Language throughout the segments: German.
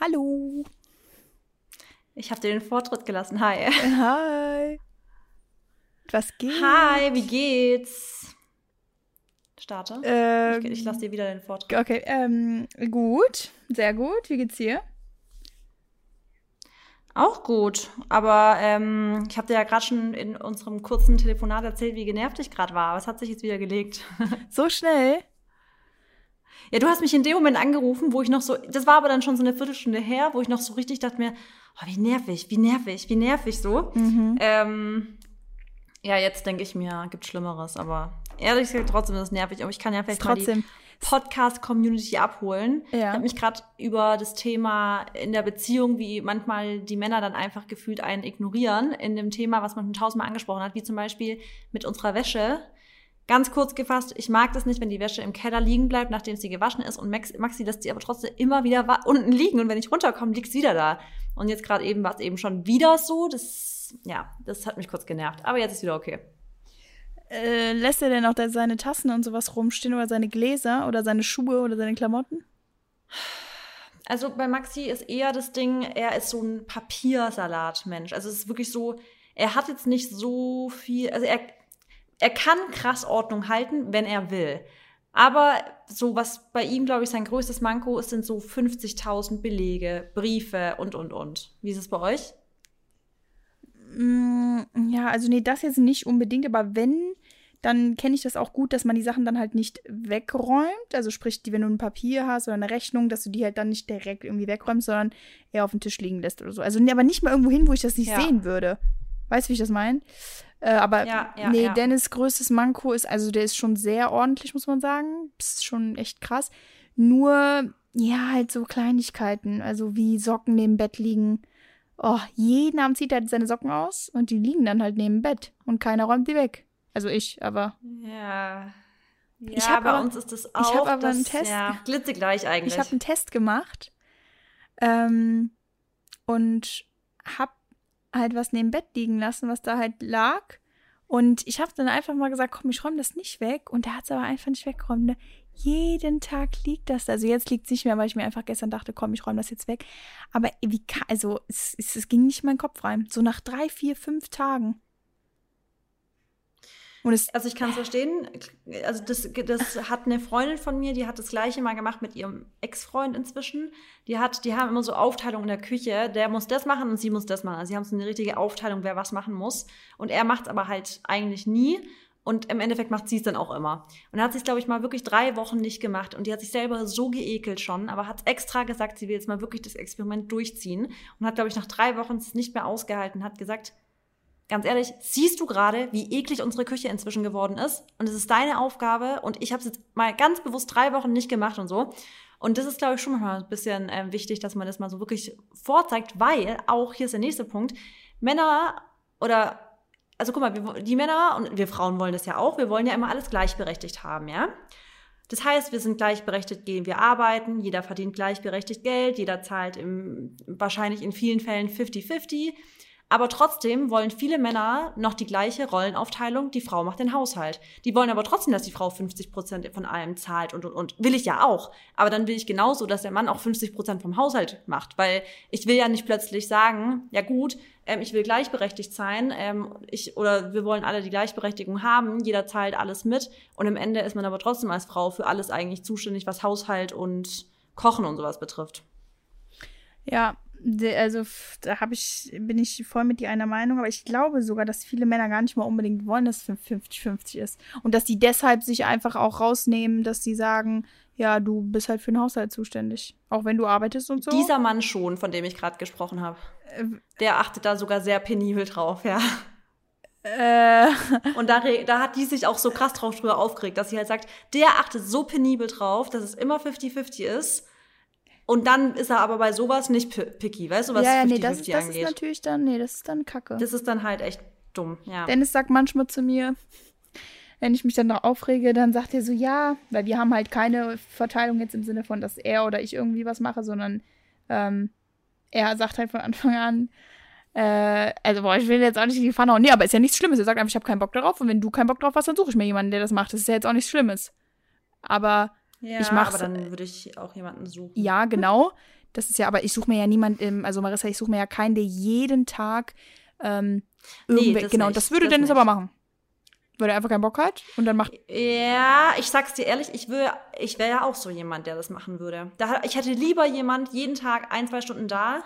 Hallo. Ich habe dir den Vortritt gelassen. Hi. Hi. Was geht? Hi, wie geht's? Starte. Ähm, ich, ich lasse dir wieder den Vortritt. Okay, ähm, gut. Sehr gut. Wie geht's dir? Auch gut, aber ähm, ich habe dir ja gerade schon in unserem kurzen Telefonat erzählt, wie genervt ich gerade war. Was hat sich jetzt wieder gelegt? So schnell? Ja, du hast mich in dem Moment angerufen, wo ich noch so, das war aber dann schon so eine Viertelstunde her, wo ich noch so richtig dachte mir, oh, wie nervig, wie nervig, wie nervig so. Mhm. Ähm, ja, jetzt denke ich mir, gibt Schlimmeres, aber ehrlich gesagt trotzdem ist es nervig. Aber ich kann ja vielleicht mal die Trotzdem. Podcast-Community abholen. Ja. Ich habe mich gerade über das Thema in der Beziehung, wie manchmal die Männer dann einfach gefühlt einen ignorieren, in dem Thema, was man schon tausendmal angesprochen hat, wie zum Beispiel mit unserer Wäsche. Ganz kurz gefasst, ich mag das nicht, wenn die Wäsche im Keller liegen bleibt, nachdem sie gewaschen ist und Max, Maxi lässt sie aber trotzdem immer wieder unten liegen und wenn ich runterkomme, liegt wieder da. Und jetzt gerade eben war es eben schon wieder so, das, ja, das hat mich kurz genervt. Aber jetzt ist wieder okay. Äh, lässt er denn auch da seine Tassen und sowas rumstehen oder seine Gläser oder seine Schuhe oder seine Klamotten? Also bei Maxi ist eher das Ding, er ist so ein Papiersalat-Mensch. Also es ist wirklich so, er hat jetzt nicht so viel, also er, er kann krass Ordnung halten, wenn er will. Aber so was bei ihm, glaube ich, sein größtes Manko ist, sind so 50.000 Belege, Briefe und, und, und. Wie ist es bei euch? Mm, ja, also nee, das jetzt nicht unbedingt, aber wenn, dann kenne ich das auch gut, dass man die Sachen dann halt nicht wegräumt. Also sprich, die, wenn du ein Papier hast oder eine Rechnung, dass du die halt dann nicht direkt irgendwie wegräumst, sondern eher auf den Tisch liegen lässt oder so. Also nee, aber nicht mal irgendwo hin, wo ich das nicht Ja. sehen würde. Weißt du, wie ich das meine? Äh, aber Ja, ja, nee, ja. Dennis größtes Manko ist, also der ist schon sehr ordentlich, muss man sagen. Ist schon echt krass. Nur, ja, halt so Kleinigkeiten, also wie Socken neben Bett liegen. Oh, jeden Abend zieht er seine Socken aus und die liegen dann halt neben Bett und keiner räumt die weg. Also ich, aber Ja. Ja, Ich hab bei aber- uns ist das ich auch. hab aber das, einen Test Ja, glitzegleich eigentlich. ich habe einen Test gemacht ähm, und hab halt was neben Bett liegen lassen, was da halt lag. Und ich habe dann einfach mal gesagt, komm, ich räume das nicht weg. Und der hat es aber einfach nicht weggeräumt. Ne? Jeden Tag liegt das. da. Also jetzt liegt es nicht mehr, weil ich mir einfach gestern dachte, komm, ich räume das jetzt weg. Aber wie also es, es, es ging nicht in meinen Kopf rein. So nach drei, vier, fünf Tagen. Und es, Also ich kann es verstehen. Also das, das hat eine Freundin von mir, die hat das gleiche mal gemacht mit ihrem Ex-Freund inzwischen. Die hat, die haben immer so Aufteilung in der Küche. Der muss das machen und sie muss das machen. Also sie haben so eine richtige Aufteilung, wer was machen muss. Und er macht es aber halt eigentlich nie. Und im Endeffekt macht sie es dann auch immer. Und er hat sich, glaube ich, mal wirklich drei Wochen nicht gemacht. Und die hat sich selber so geekelt schon, aber hat extra gesagt, sie will jetzt mal wirklich das Experiment durchziehen. Und hat, glaube ich, nach drei Wochen es nicht mehr ausgehalten. Hat gesagt, Ganz ehrlich, siehst du gerade, wie eklig unsere Küche inzwischen geworden ist? Und es ist deine Aufgabe und ich habe es jetzt mal ganz bewusst drei Wochen nicht gemacht und so. Und das ist, glaube ich, schon mal ein bisschen ähm, wichtig, dass man das mal so wirklich vorzeigt, weil auch hier ist der nächste Punkt. Männer oder, also guck mal, die Männer und wir Frauen wollen das ja auch, wir wollen ja immer alles gleichberechtigt haben, ja? Das heißt, wir sind gleichberechtigt, gehen wir arbeiten, jeder verdient gleichberechtigt Geld, jeder zahlt im, wahrscheinlich in vielen Fällen 50-50. Aber trotzdem wollen viele Männer noch die gleiche Rollenaufteilung, die Frau macht den Haushalt. Die wollen aber trotzdem, dass die Frau 50 Prozent von allem zahlt und, und, und. Will ich ja auch. Aber dann will ich genauso, dass der Mann auch 50 Prozent vom Haushalt macht. Weil ich will ja nicht plötzlich sagen, ja gut, ähm, ich will gleichberechtigt sein, ähm, ich, oder wir wollen alle die Gleichberechtigung haben, jeder zahlt alles mit. Und im Ende ist man aber trotzdem als Frau für alles eigentlich zuständig, was Haushalt und Kochen und sowas betrifft. Ja, also da hab ich, bin ich voll mit dir einer Meinung, aber ich glaube sogar, dass viele Männer gar nicht mal unbedingt wollen, dass es 50-50 ist. Und dass die deshalb sich einfach auch rausnehmen, dass sie sagen, ja, du bist halt für den Haushalt zuständig. Auch wenn du arbeitest und so. Dieser Mann schon, von dem ich gerade gesprochen habe. Äh, Der achtet da sogar sehr penibel drauf, ja. äh, Und da, da hat die sich auch so krass drauf drüber aufgeregt, dass sie halt sagt, der achtet so penibel drauf, dass es immer 50-50 ist. Und dann ist er aber bei sowas nicht pi- picky, weißt du, was ja, ja, 50-50 nee, das, das ist angeht. natürlich dann, nee, das ist dann Kacke. das ist dann halt echt dumm, ja. Dennis sagt manchmal zu mir, wenn ich mich dann noch aufrege, dann sagt er so, ja, weil wir haben halt keine Verteilung jetzt im Sinne von, dass er oder ich irgendwie was mache, sondern ähm, er sagt halt von Anfang an, äh, also boah, ich will jetzt auch nicht in die Pfanne hauen. Nee, aber ist ja nichts Schlimmes. Er sagt einfach, ich habe keinen Bock darauf und wenn du keinen Bock drauf hast, dann suche ich mir jemanden, der das macht. Das ist ja jetzt auch nichts Schlimmes. Aber ja, ich mach's- aber dann würde ich auch jemanden suchen. ja, genau. Das ist ja, aber ich suche mir ja niemanden, also Marissa, ich suche mir ja keinen, der jeden Tag ähm, nee, das genau, nicht. das würde das Dennis nicht. aber machen. Weil er einfach keinen Bock hat und dann macht. Ja, ich sag's dir ehrlich, ich will, ich wäre ja auch so jemand, der das machen würde. Da, ich hätte lieber jemand jeden Tag ein, zwei Stunden da,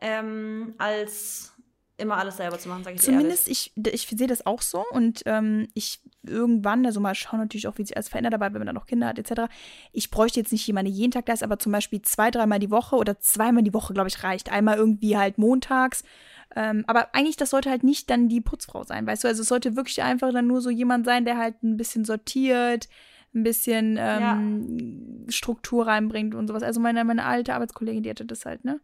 ähm, als immer alles selber zu machen, sage ich Zumindest, ich, ich sehe das auch so und ähm, ich irgendwann, also mal schauen natürlich auch, wie sich alles verändert dabei, wenn man dann noch Kinder hat, etc. Ich bräuchte jetzt nicht jemanden, der jeden Tag da ist, aber zum Beispiel zwei, dreimal die Woche oder zweimal die Woche, glaube ich, reicht. Einmal irgendwie halt montags. Ähm, aber eigentlich, das sollte halt nicht dann die Putzfrau sein, weißt du? Also es sollte wirklich einfach dann nur so jemand sein, der halt ein bisschen sortiert, ein bisschen ähm, ja. Struktur reinbringt und sowas. Also meine, meine alte Arbeitskollegin, die hatte das halt, ne?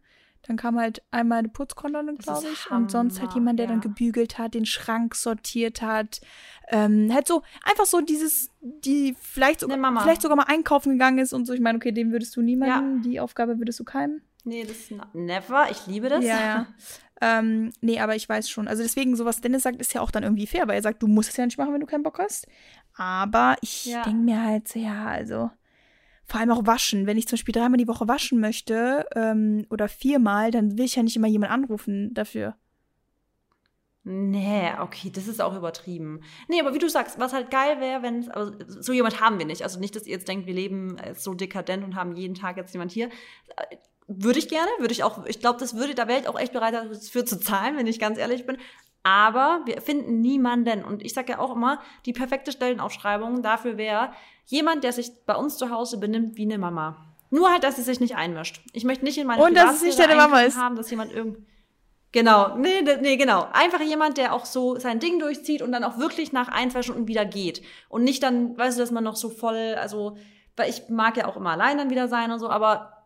Dann kam halt einmal eine Putzkolonne, glaube ich. Und sonst halt jemand, der ja. dann gebügelt hat, den Schrank sortiert hat. Ähm, halt so, einfach so dieses, die vielleicht, so, vielleicht sogar mal einkaufen gegangen ist und so. Ich meine, okay, dem würdest du niemanden, ja. die Aufgabe würdest du keinem. Nee, das ist never. Ich liebe das. Ja, ja. ähm, nee, aber ich weiß schon. Also deswegen, so was Dennis sagt, ist ja auch dann irgendwie fair, weil er sagt, du musst es ja nicht machen, wenn du keinen Bock hast. Aber ich ja. denke mir halt so, ja, also vor allem auch waschen. Wenn ich zum Beispiel dreimal die Woche waschen möchte ähm, oder viermal, dann will ich ja nicht immer jemanden anrufen dafür. Nee, okay, das ist auch übertrieben. Nee, aber wie du sagst, was halt geil wäre, wenn also so jemand haben wir nicht. Also nicht, dass ihr jetzt denkt, wir leben so dekadent und haben jeden Tag jetzt jemand hier. Würde ich gerne, würde ich auch, ich glaube, das würde, wäre ich auch echt bereit dafür zu zahlen, wenn ich ganz ehrlich bin. Aber wir finden niemanden. Und ich sage ja auch immer, die perfekte Stellenaufschreibung dafür wäre jemand, der sich bei uns zu Hause benimmt wie eine Mama. Nur halt, dass sie sich nicht einmischt. Ich möchte nicht in meine Und dass es nicht deine Mama ist. haben, dass jemand irgend Genau, nee, nee, genau. Einfach jemand, der auch so sein Ding durchzieht und dann auch wirklich nach ein, zwei Stunden wieder geht. Und nicht dann, weißt du, dass man noch so voll, also, weil ich mag ja auch immer allein dann wieder sein und so, aber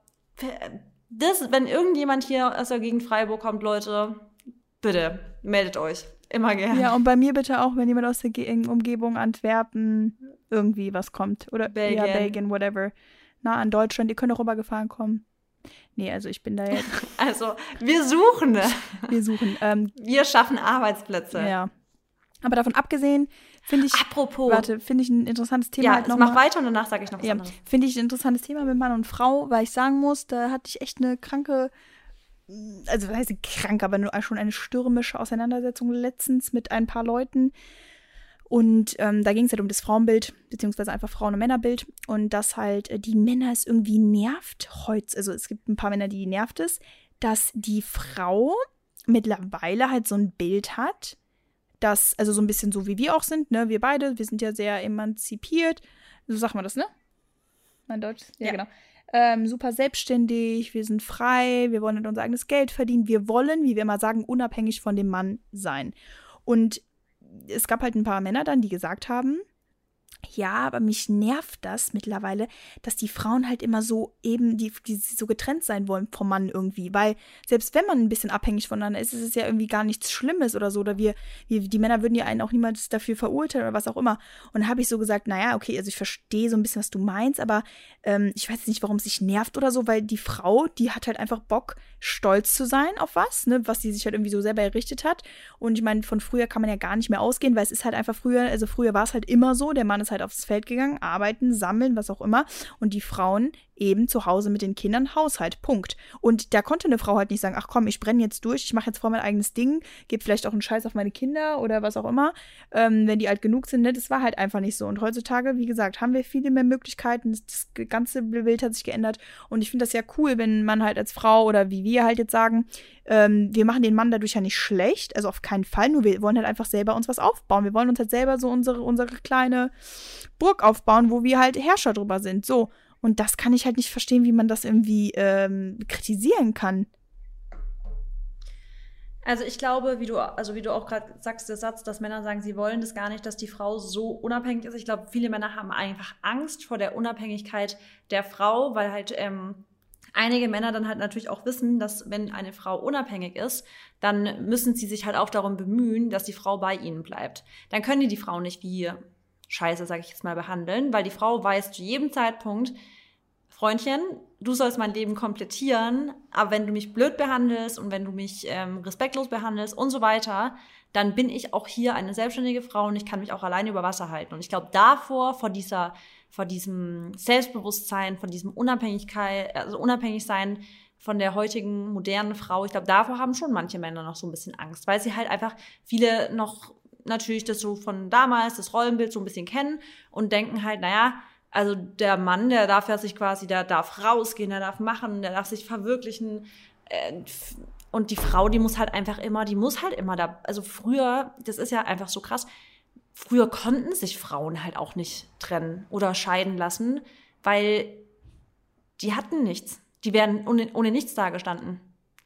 das, wenn irgendjemand hier aus der Gegend Freiburg kommt, Leute, bitte, meldet euch. Immer gerne. Ja, und bei mir bitte auch, wenn jemand aus der Umgebung Antwerpen irgendwie was kommt. Oder Belgien, ja, Belgien whatever. Na, an Deutschland, ihr könnt auch rübergefahren kommen. Nee, also ich bin da jetzt. Also, wir suchen. Wir suchen. Ähm, wir schaffen Arbeitsplätze. Ja. Aber davon abgesehen, finde ich. Apropos. Warte, finde ich ein interessantes Thema. Ja, halt mach weiter und danach sage ich noch was ja, anderes. Finde ich ein interessantes Thema mit Mann und Frau, weil ich sagen muss, da hatte ich echt eine kranke also das heißt krank, aber nur schon eine stürmische Auseinandersetzung letztens mit ein paar Leuten. Und ähm, da ging es halt um das Frauenbild, beziehungsweise einfach Frauen- und Männerbild. Und dass halt äh, die Männer es irgendwie nervt heute, also es gibt ein paar Männer, die nervt es, dass die Frau mittlerweile halt so ein Bild hat, das, also so ein bisschen so wie wir auch sind, ne, wir beide, wir sind ja sehr emanzipiert. So sagt man das, ne? Mein Deutsch? Ja, ja. genau ähm, super selbstständig, wir sind frei, wir wollen unser eigenes Geld verdienen, wir wollen, wie wir immer sagen, unabhängig von dem Mann sein. Und es gab halt ein paar Männer dann, die gesagt haben, ja, aber mich nervt das mittlerweile, dass die Frauen halt immer so eben, die, die so getrennt sein wollen vom Mann irgendwie. Weil selbst wenn man ein bisschen abhängig voneinander ist, ist es ja irgendwie gar nichts Schlimmes oder so. Oder wir, wir die Männer würden ja einen auch niemals dafür verurteilen oder was auch immer. Und habe ich so gesagt, naja, okay, also ich verstehe so ein bisschen, was du meinst, aber ähm, ich weiß nicht, warum es sich nervt oder so, weil die Frau, die hat halt einfach Bock, stolz zu sein auf was, ne, was sie sich halt irgendwie so selber errichtet hat. Und ich meine, von früher kann man ja gar nicht mehr ausgehen, weil es ist halt einfach früher, also früher war es halt immer so, der Mann ist halt aufs Feld gegangen, arbeiten, sammeln, was auch immer. Und die Frauen eben zu Hause mit den Kindern Haushalt. Punkt. Und da konnte eine Frau halt nicht sagen, ach komm, ich brenne jetzt durch, ich mache jetzt vor mein eigenes Ding, gebe vielleicht auch einen Scheiß auf meine Kinder oder was auch immer, ähm, wenn die alt genug sind. Ne? Das war halt einfach nicht so. Und heutzutage, wie gesagt, haben wir viele mehr Möglichkeiten. Das ganze Bild hat sich geändert. Und ich finde das ja cool, wenn man halt als Frau oder wie wir halt jetzt sagen, ähm, wir machen den Mann dadurch ja nicht schlecht, also auf keinen Fall, nur wir wollen halt einfach selber uns was aufbauen. Wir wollen uns halt selber so unsere, unsere kleine Burg aufbauen, wo wir halt Herrscher drüber sind. So. Und das kann ich halt nicht verstehen, wie man das irgendwie ähm, kritisieren kann. Also ich glaube, wie du, also wie du auch gerade sagst, der Satz, dass Männer sagen, sie wollen das gar nicht, dass die Frau so unabhängig ist. Ich glaube, viele Männer haben einfach Angst vor der Unabhängigkeit der Frau, weil halt ähm, einige Männer dann halt natürlich auch wissen, dass wenn eine Frau unabhängig ist, dann müssen sie sich halt auch darum bemühen, dass die Frau bei ihnen bleibt. Dann können die die Frau nicht wie scheiße, sage ich jetzt mal, behandeln, weil die Frau weiß zu jedem Zeitpunkt, Freundchen, du sollst mein Leben komplettieren, aber wenn du mich blöd behandelst und wenn du mich ähm, respektlos behandelst und so weiter, dann bin ich auch hier eine selbstständige Frau und ich kann mich auch alleine über Wasser halten. Und ich glaube, davor, vor dieser, vor diesem Selbstbewusstsein, von diesem Unabhängigkeit, also unabhängig sein, von der heutigen modernen Frau, ich glaube, davor haben schon manche Männer noch so ein bisschen Angst, weil sie halt einfach viele noch natürlich das so von damals, das Rollenbild so ein bisschen kennen und denken halt, naja, also der Mann, der darf ja sich quasi, der darf rausgehen, der darf machen, der darf sich verwirklichen. Äh, und die Frau, die muss halt einfach immer, die muss halt immer da, also früher, das ist ja einfach so krass, früher konnten sich Frauen halt auch nicht trennen oder scheiden lassen, weil die hatten nichts. Die wären ohne, ohne nichts dagestanden.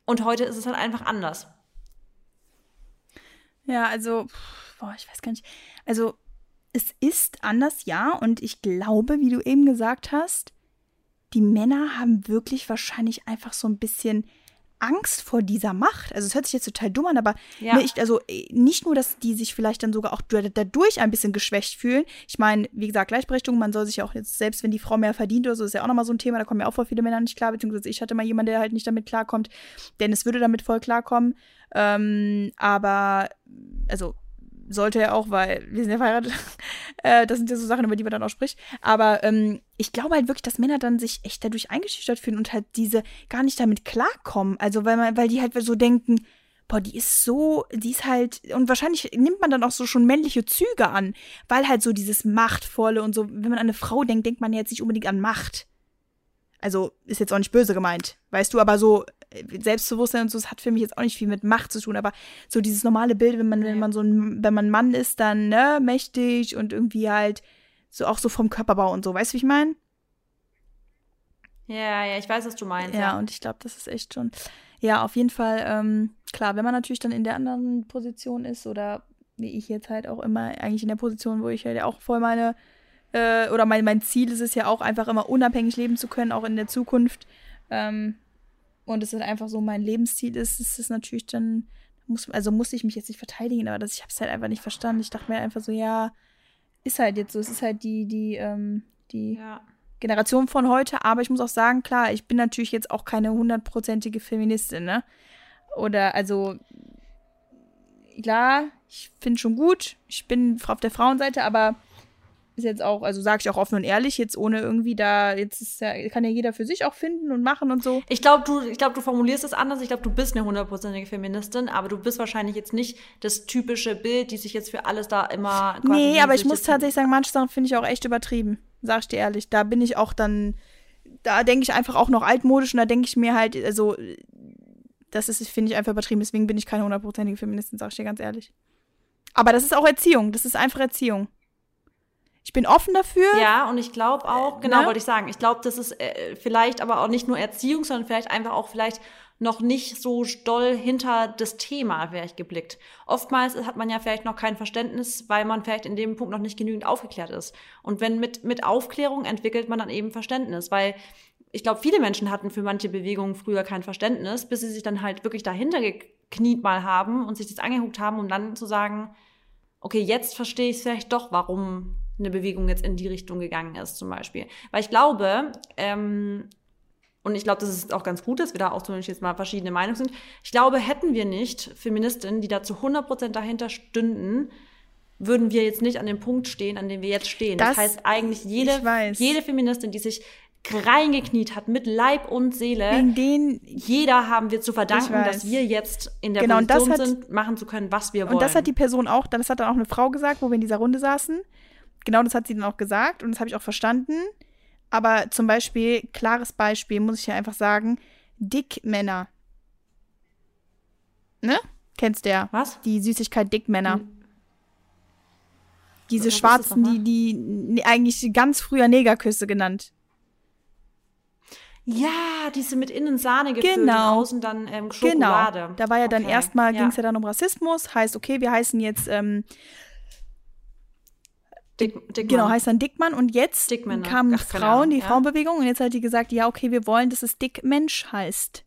Und heute ist es halt einfach anders. Ja, also, boah, ich weiß gar nicht. Also, es ist anders, ja. Und ich glaube, wie du eben gesagt hast, die Männer haben wirklich wahrscheinlich einfach so ein bisschen Angst vor dieser Macht. Also es hört sich jetzt total dumm an, aber ja. ne, ich, also äh, nicht nur, dass die sich vielleicht dann sogar auch dadurch ein bisschen geschwächt fühlen. Ich meine, wie gesagt, Gleichberechtigung, man soll sich ja auch jetzt, selbst wenn die Frau mehr verdient oder so, ist ja auch nochmal so ein Thema, da kommen ja auch voll viele Männer nicht klar, beziehungsweise ich hatte mal jemanden, der halt nicht damit klarkommt. denn es würde damit voll klarkommen. Ähm, aber, also sollte er auch, weil wir sind ja verheiratet. äh, das sind ja so Sachen, über die man dann auch spricht. Aber ähm, ich glaube halt wirklich, dass Männer dann sich echt dadurch eingeschüchtert fühlen und halt diese gar nicht damit klarkommen. Also weil man, weil die halt so denken, boah, die ist so, die ist halt, und wahrscheinlich nimmt man dann auch so schon männliche Züge an, weil halt so dieses Machtvolle und so, wenn man an eine Frau denkt, denkt man ja jetzt nicht unbedingt an Macht. Also ist jetzt auch nicht böse gemeint, weißt du, aber so Selbstbewusstsein und so, das hat für mich jetzt auch nicht viel mit Macht zu tun, aber so dieses normale Bild, wenn man, wenn man so ein, wenn man Mann ist, dann, ne, mächtig und irgendwie halt so auch so vom Körperbau und so, weißt du, wie ich meine? Ja, ja, ich weiß, was du meinst. Ja, ja. und ich glaube, das ist echt schon. Ja, auf jeden Fall, ähm, klar, wenn man natürlich dann in der anderen Position ist oder wie ich jetzt halt auch immer eigentlich in der Position, wo ich halt auch voll meine, äh, oder mein, mein Ziel ist es ja auch einfach immer unabhängig leben zu können, auch in der Zukunft. Ähm, und es ist einfach so mein Lebensziel ist, ist es natürlich dann, muss, also muss ich mich jetzt nicht verteidigen, aber das, ich habe es halt einfach nicht verstanden. Ich dachte mir einfach so, ja, ist halt jetzt so, es ist halt die, die, ähm, die ja. Generation von heute, aber ich muss auch sagen, klar, ich bin natürlich jetzt auch keine hundertprozentige Feministin, ne? Oder, also, klar, ich finde schon gut, ich bin auf der Frauenseite, aber ist jetzt auch, also sage ich auch offen und ehrlich, jetzt ohne irgendwie da, jetzt ist ja, kann ja jeder für sich auch finden und machen und so. Ich glaube, du, ich glaube, du formulierst es anders. Ich glaube, du bist eine hundertprozentige Feministin, aber du bist wahrscheinlich jetzt nicht das typische Bild, die sich jetzt für alles da immer. Nee, aber ich muss tatsächlich sagen, manche Sachen finde ich auch echt übertrieben. Sag ich dir ehrlich. Da bin ich auch dann, da denke ich einfach auch noch altmodisch und da denke ich mir halt, also, das ist, finde ich einfach übertrieben. Deswegen bin ich keine hundertprozentige Feministin, sag ich dir ganz ehrlich. Aber das ist auch Erziehung. Das ist einfach Erziehung ich bin offen dafür. Ja, und ich glaube auch, genau, ne? wollte ich sagen, ich glaube, das ist äh, vielleicht aber auch nicht nur Erziehung, sondern vielleicht einfach auch vielleicht noch nicht so doll hinter das Thema vielleicht geblickt. Oftmals hat man ja vielleicht noch kein Verständnis, weil man vielleicht in dem Punkt noch nicht genügend aufgeklärt ist. Und wenn mit, mit Aufklärung entwickelt man dann eben Verständnis, weil ich glaube, viele Menschen hatten für manche Bewegungen früher kein Verständnis, bis sie sich dann halt wirklich dahinter gekniet mal haben und sich das angeguckt haben, um dann zu sagen, okay, jetzt verstehe ich vielleicht doch, warum eine Bewegung jetzt in die Richtung gegangen ist, zum Beispiel. Weil ich glaube, ähm, und ich glaube, das ist auch ganz gut, dass wir da auch zumindest jetzt mal verschiedene Meinungen sind. Ich glaube, hätten wir nicht Feministinnen, die da zu 100% dahinter stünden, würden wir jetzt nicht an dem Punkt stehen, an dem wir jetzt stehen. Das, das heißt eigentlich jede, jede Feministin, die sich reingekniet hat mit Leib und Seele. Wegen den, jeder haben wir zu verdanken, dass wir jetzt in der genau, Position hat, sind, machen zu können, was wir wollen. Und das hat die Person auch, das hat dann auch eine Frau gesagt, wo wir in dieser Runde saßen genau das hat sie dann auch gesagt und das habe ich auch verstanden. Aber zum Beispiel, klares Beispiel, muss ich ja einfach sagen, Dickmänner. Ne? Kennst du ja. Was? Die Süßigkeit Dickmänner. Hm. Diese Was schwarzen, die, die eigentlich ganz früher Negerküsse genannt. Ja, diese mit innen Sahne gefüllt genau. und außen dann ähm, genau. Schokolade. Genau. Da war ja dann erstmal, ja. ging es ja dann um Rassismus. Heißt, okay, wir heißen jetzt ähm, Dick, Dickmann. Genau, heißt dann Dickmann. Und jetzt Dickmänner. kamen Ach, Frauen, die ja. Frauenbewegung, und jetzt hat die gesagt, ja, okay, wir wollen, dass es Dickmensch heißt.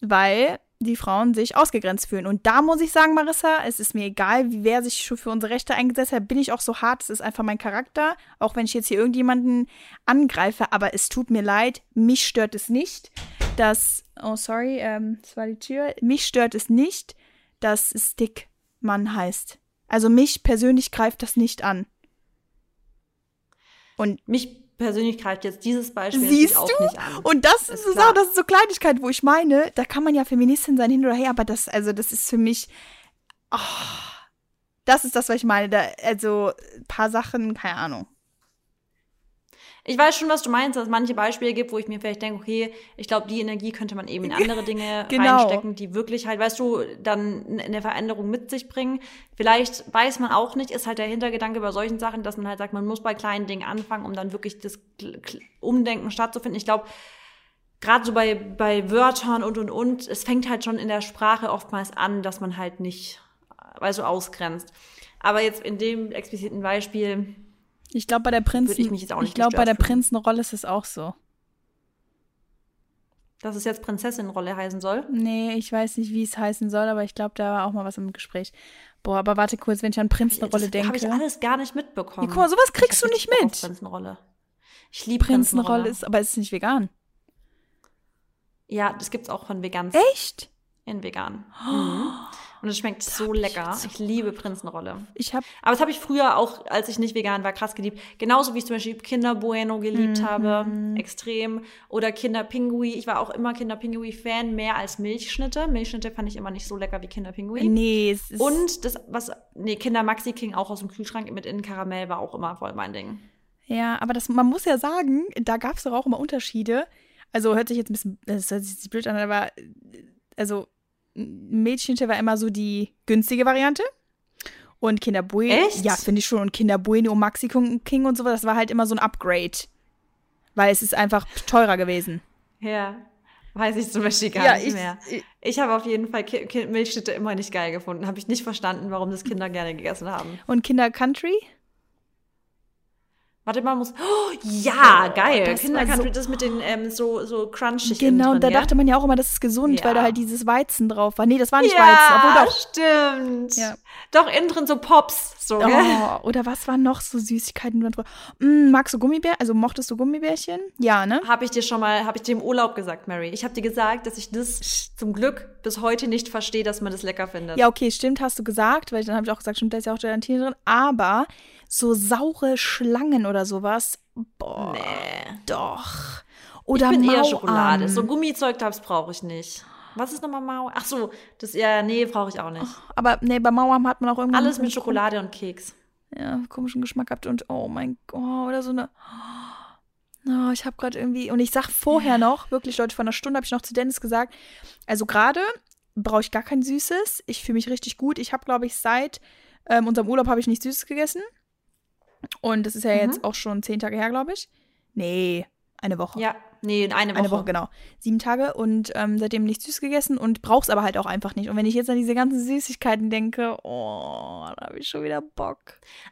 Weil die Frauen sich ausgegrenzt fühlen. Und da muss ich sagen, Marissa, es ist mir egal, wer sich schon für unsere Rechte eingesetzt hat, bin ich auch so hart, es ist einfach mein Charakter, auch wenn ich jetzt hier irgendjemanden angreife, aber es tut mir leid, mich stört es nicht, dass, oh sorry, ähm, das war die Tür, mich stört es nicht, dass es Dickmann heißt. Also mich persönlich greift das nicht an. Und mich persönlich greift jetzt dieses Beispiel Siehst auch du? nicht an. Und das ist, so, klar. das ist so Kleinigkeit, wo ich meine, da kann man ja Feministin sein hin oder her, aber das, also das ist für mich, oh, das ist das, was ich meine. Da, also ein paar Sachen, keine Ahnung. Ich weiß schon, was du meinst, dass es manche Beispiele gibt, wo ich mir vielleicht denke, okay, ich glaube, die Energie könnte man eben in andere Dinge Genau. reinstecken, die wirklich halt, weißt du, dann eine Veränderung mit sich bringen. Vielleicht weiß man auch nicht, ist halt der Hintergedanke bei solchen Sachen, dass man halt sagt, man muss bei kleinen Dingen anfangen, um dann wirklich das Umdenken stattzufinden. Ich glaube, gerade so bei, bei Wörtern und und und, es fängt halt schon in der Sprache oftmals an, dass man halt nicht, weil so ausgrenzt. Aber jetzt in dem expliziten Beispiel, Ich glaube, bei der Prinzen, ich mich jetzt auch nicht ich glaube, bei der fühlen. Prinzenrolle ist es auch so. dass es jetzt Prinzessinrolle heißen soll. Nee, ich weiß nicht, wie es heißen soll, aber ich glaube, da war auch mal was im Gespräch. Boah, aber warte kurz, wenn ich an Prinzenrolle das denke. habe ich alles gar nicht mitbekommen. Ja, guck mal, sowas kriegst du nicht mit. Prinzenrolle. Ich liebe Prinzenrolle Prinzenrolle. ist, aber es ist nicht vegan. ja, das gibt's auch von Vegans Echt? in vegan. Mhm. Und es schmeckt so lecker. Ich liebe Prinzenrolle. Ich habe Aber das habe ich früher auch, als ich nicht vegan war, krass geliebt. Genauso wie ich zum Beispiel Kinder Bueno geliebt Mhm. habe, extrem. Oder Kinder Pingui. Ich war auch immer Kinder Pingui-Fan, mehr als Milchschnitte. Milchschnitte fand ich immer nicht so lecker wie Kinder Pingui. nee, es ist Und das, was, nee, Kinder Maxi King auch aus dem Kühlschrank mit innen Karamell war auch immer voll mein Ding. Ja, aber das, man muss ja sagen, da gab es doch auch immer Unterschiede. Also hört sich jetzt ein bisschen, das hört sich blöd an, aber äh, also Mädchente war immer so die günstige Variante. Und Kinder Bueno, ja, finde ich schon. Und Kinder Bueno, Maxi King und so, das war halt immer so ein Upgrade. Weil es ist einfach teurer gewesen. Ja, weiß ich zum Beispiel gar Ja, nicht ich- mehr. ich- Ich habe auf jeden Fall Ki Milchschnitte immer nicht geil gefunden. Habe ich nicht verstanden, warum das Kinder gerne gegessen haben. Und Kinder Country? Warte mal, muss. Oh, ja, geil. das Kinder war Country, so- das mit den ähm, so, so crunchig Genau, drin, da ja? dachte man ja auch immer, das ist gesund, Ja. weil da halt dieses Weizen drauf war. Nee, das war nicht ja, Weizen, obwohl doch. stimmt. Ja. Doch, innen drin so Pops. So, gell? Oh, oder was waren noch so Süßigkeiten? drauf- Mm, magst du Gummibär? Also mochtest du Gummibärchen? Ja, ne? Habe ich dir schon mal, habe ich dir im Urlaub gesagt, Mary. Ich habe dir gesagt, dass ich das zum Glück bis heute nicht verstehe, dass man das lecker findet. Ja, okay, stimmt, hast du gesagt, weil dann habe ich auch gesagt, stimmt, da ist ja auch Gelatine drin. Aber so saure Schlangen oder sowas, boah, Nee. doch. Oder ich bin eher. Schokolade. So Gummizeug, das brauche ich nicht. Was ist nochmal Mau? Ach so, das ja, nee, brauche ich auch nicht. Aber nee, bei Mauern hat man auch irgendwann Alles mit Schokolade und Keks. ja, komischen Geschmack gehabt und oh mein Gott, oder so eine. Oh, ich habe gerade irgendwie, und ich sag vorher noch, wirklich Leute, vor einer Stunde habe ich noch zu Dennis gesagt, also gerade brauche ich gar kein Süßes. Ich fühle mich richtig gut. Ich habe, glaube ich, seit ähm, unserem Urlaub habe ich nichts Süßes gegessen. Und das ist ja Mhm. jetzt auch schon zehn Tage her, glaube ich. Nee, eine Woche. Ja, nee, eine Woche. Eine Woche, genau. Sieben Tage und ähm, seitdem nichts süß gegessen und brauch's aber halt auch einfach nicht. Und wenn ich jetzt an diese ganzen Süßigkeiten denke, oh, da habe ich schon wieder Bock.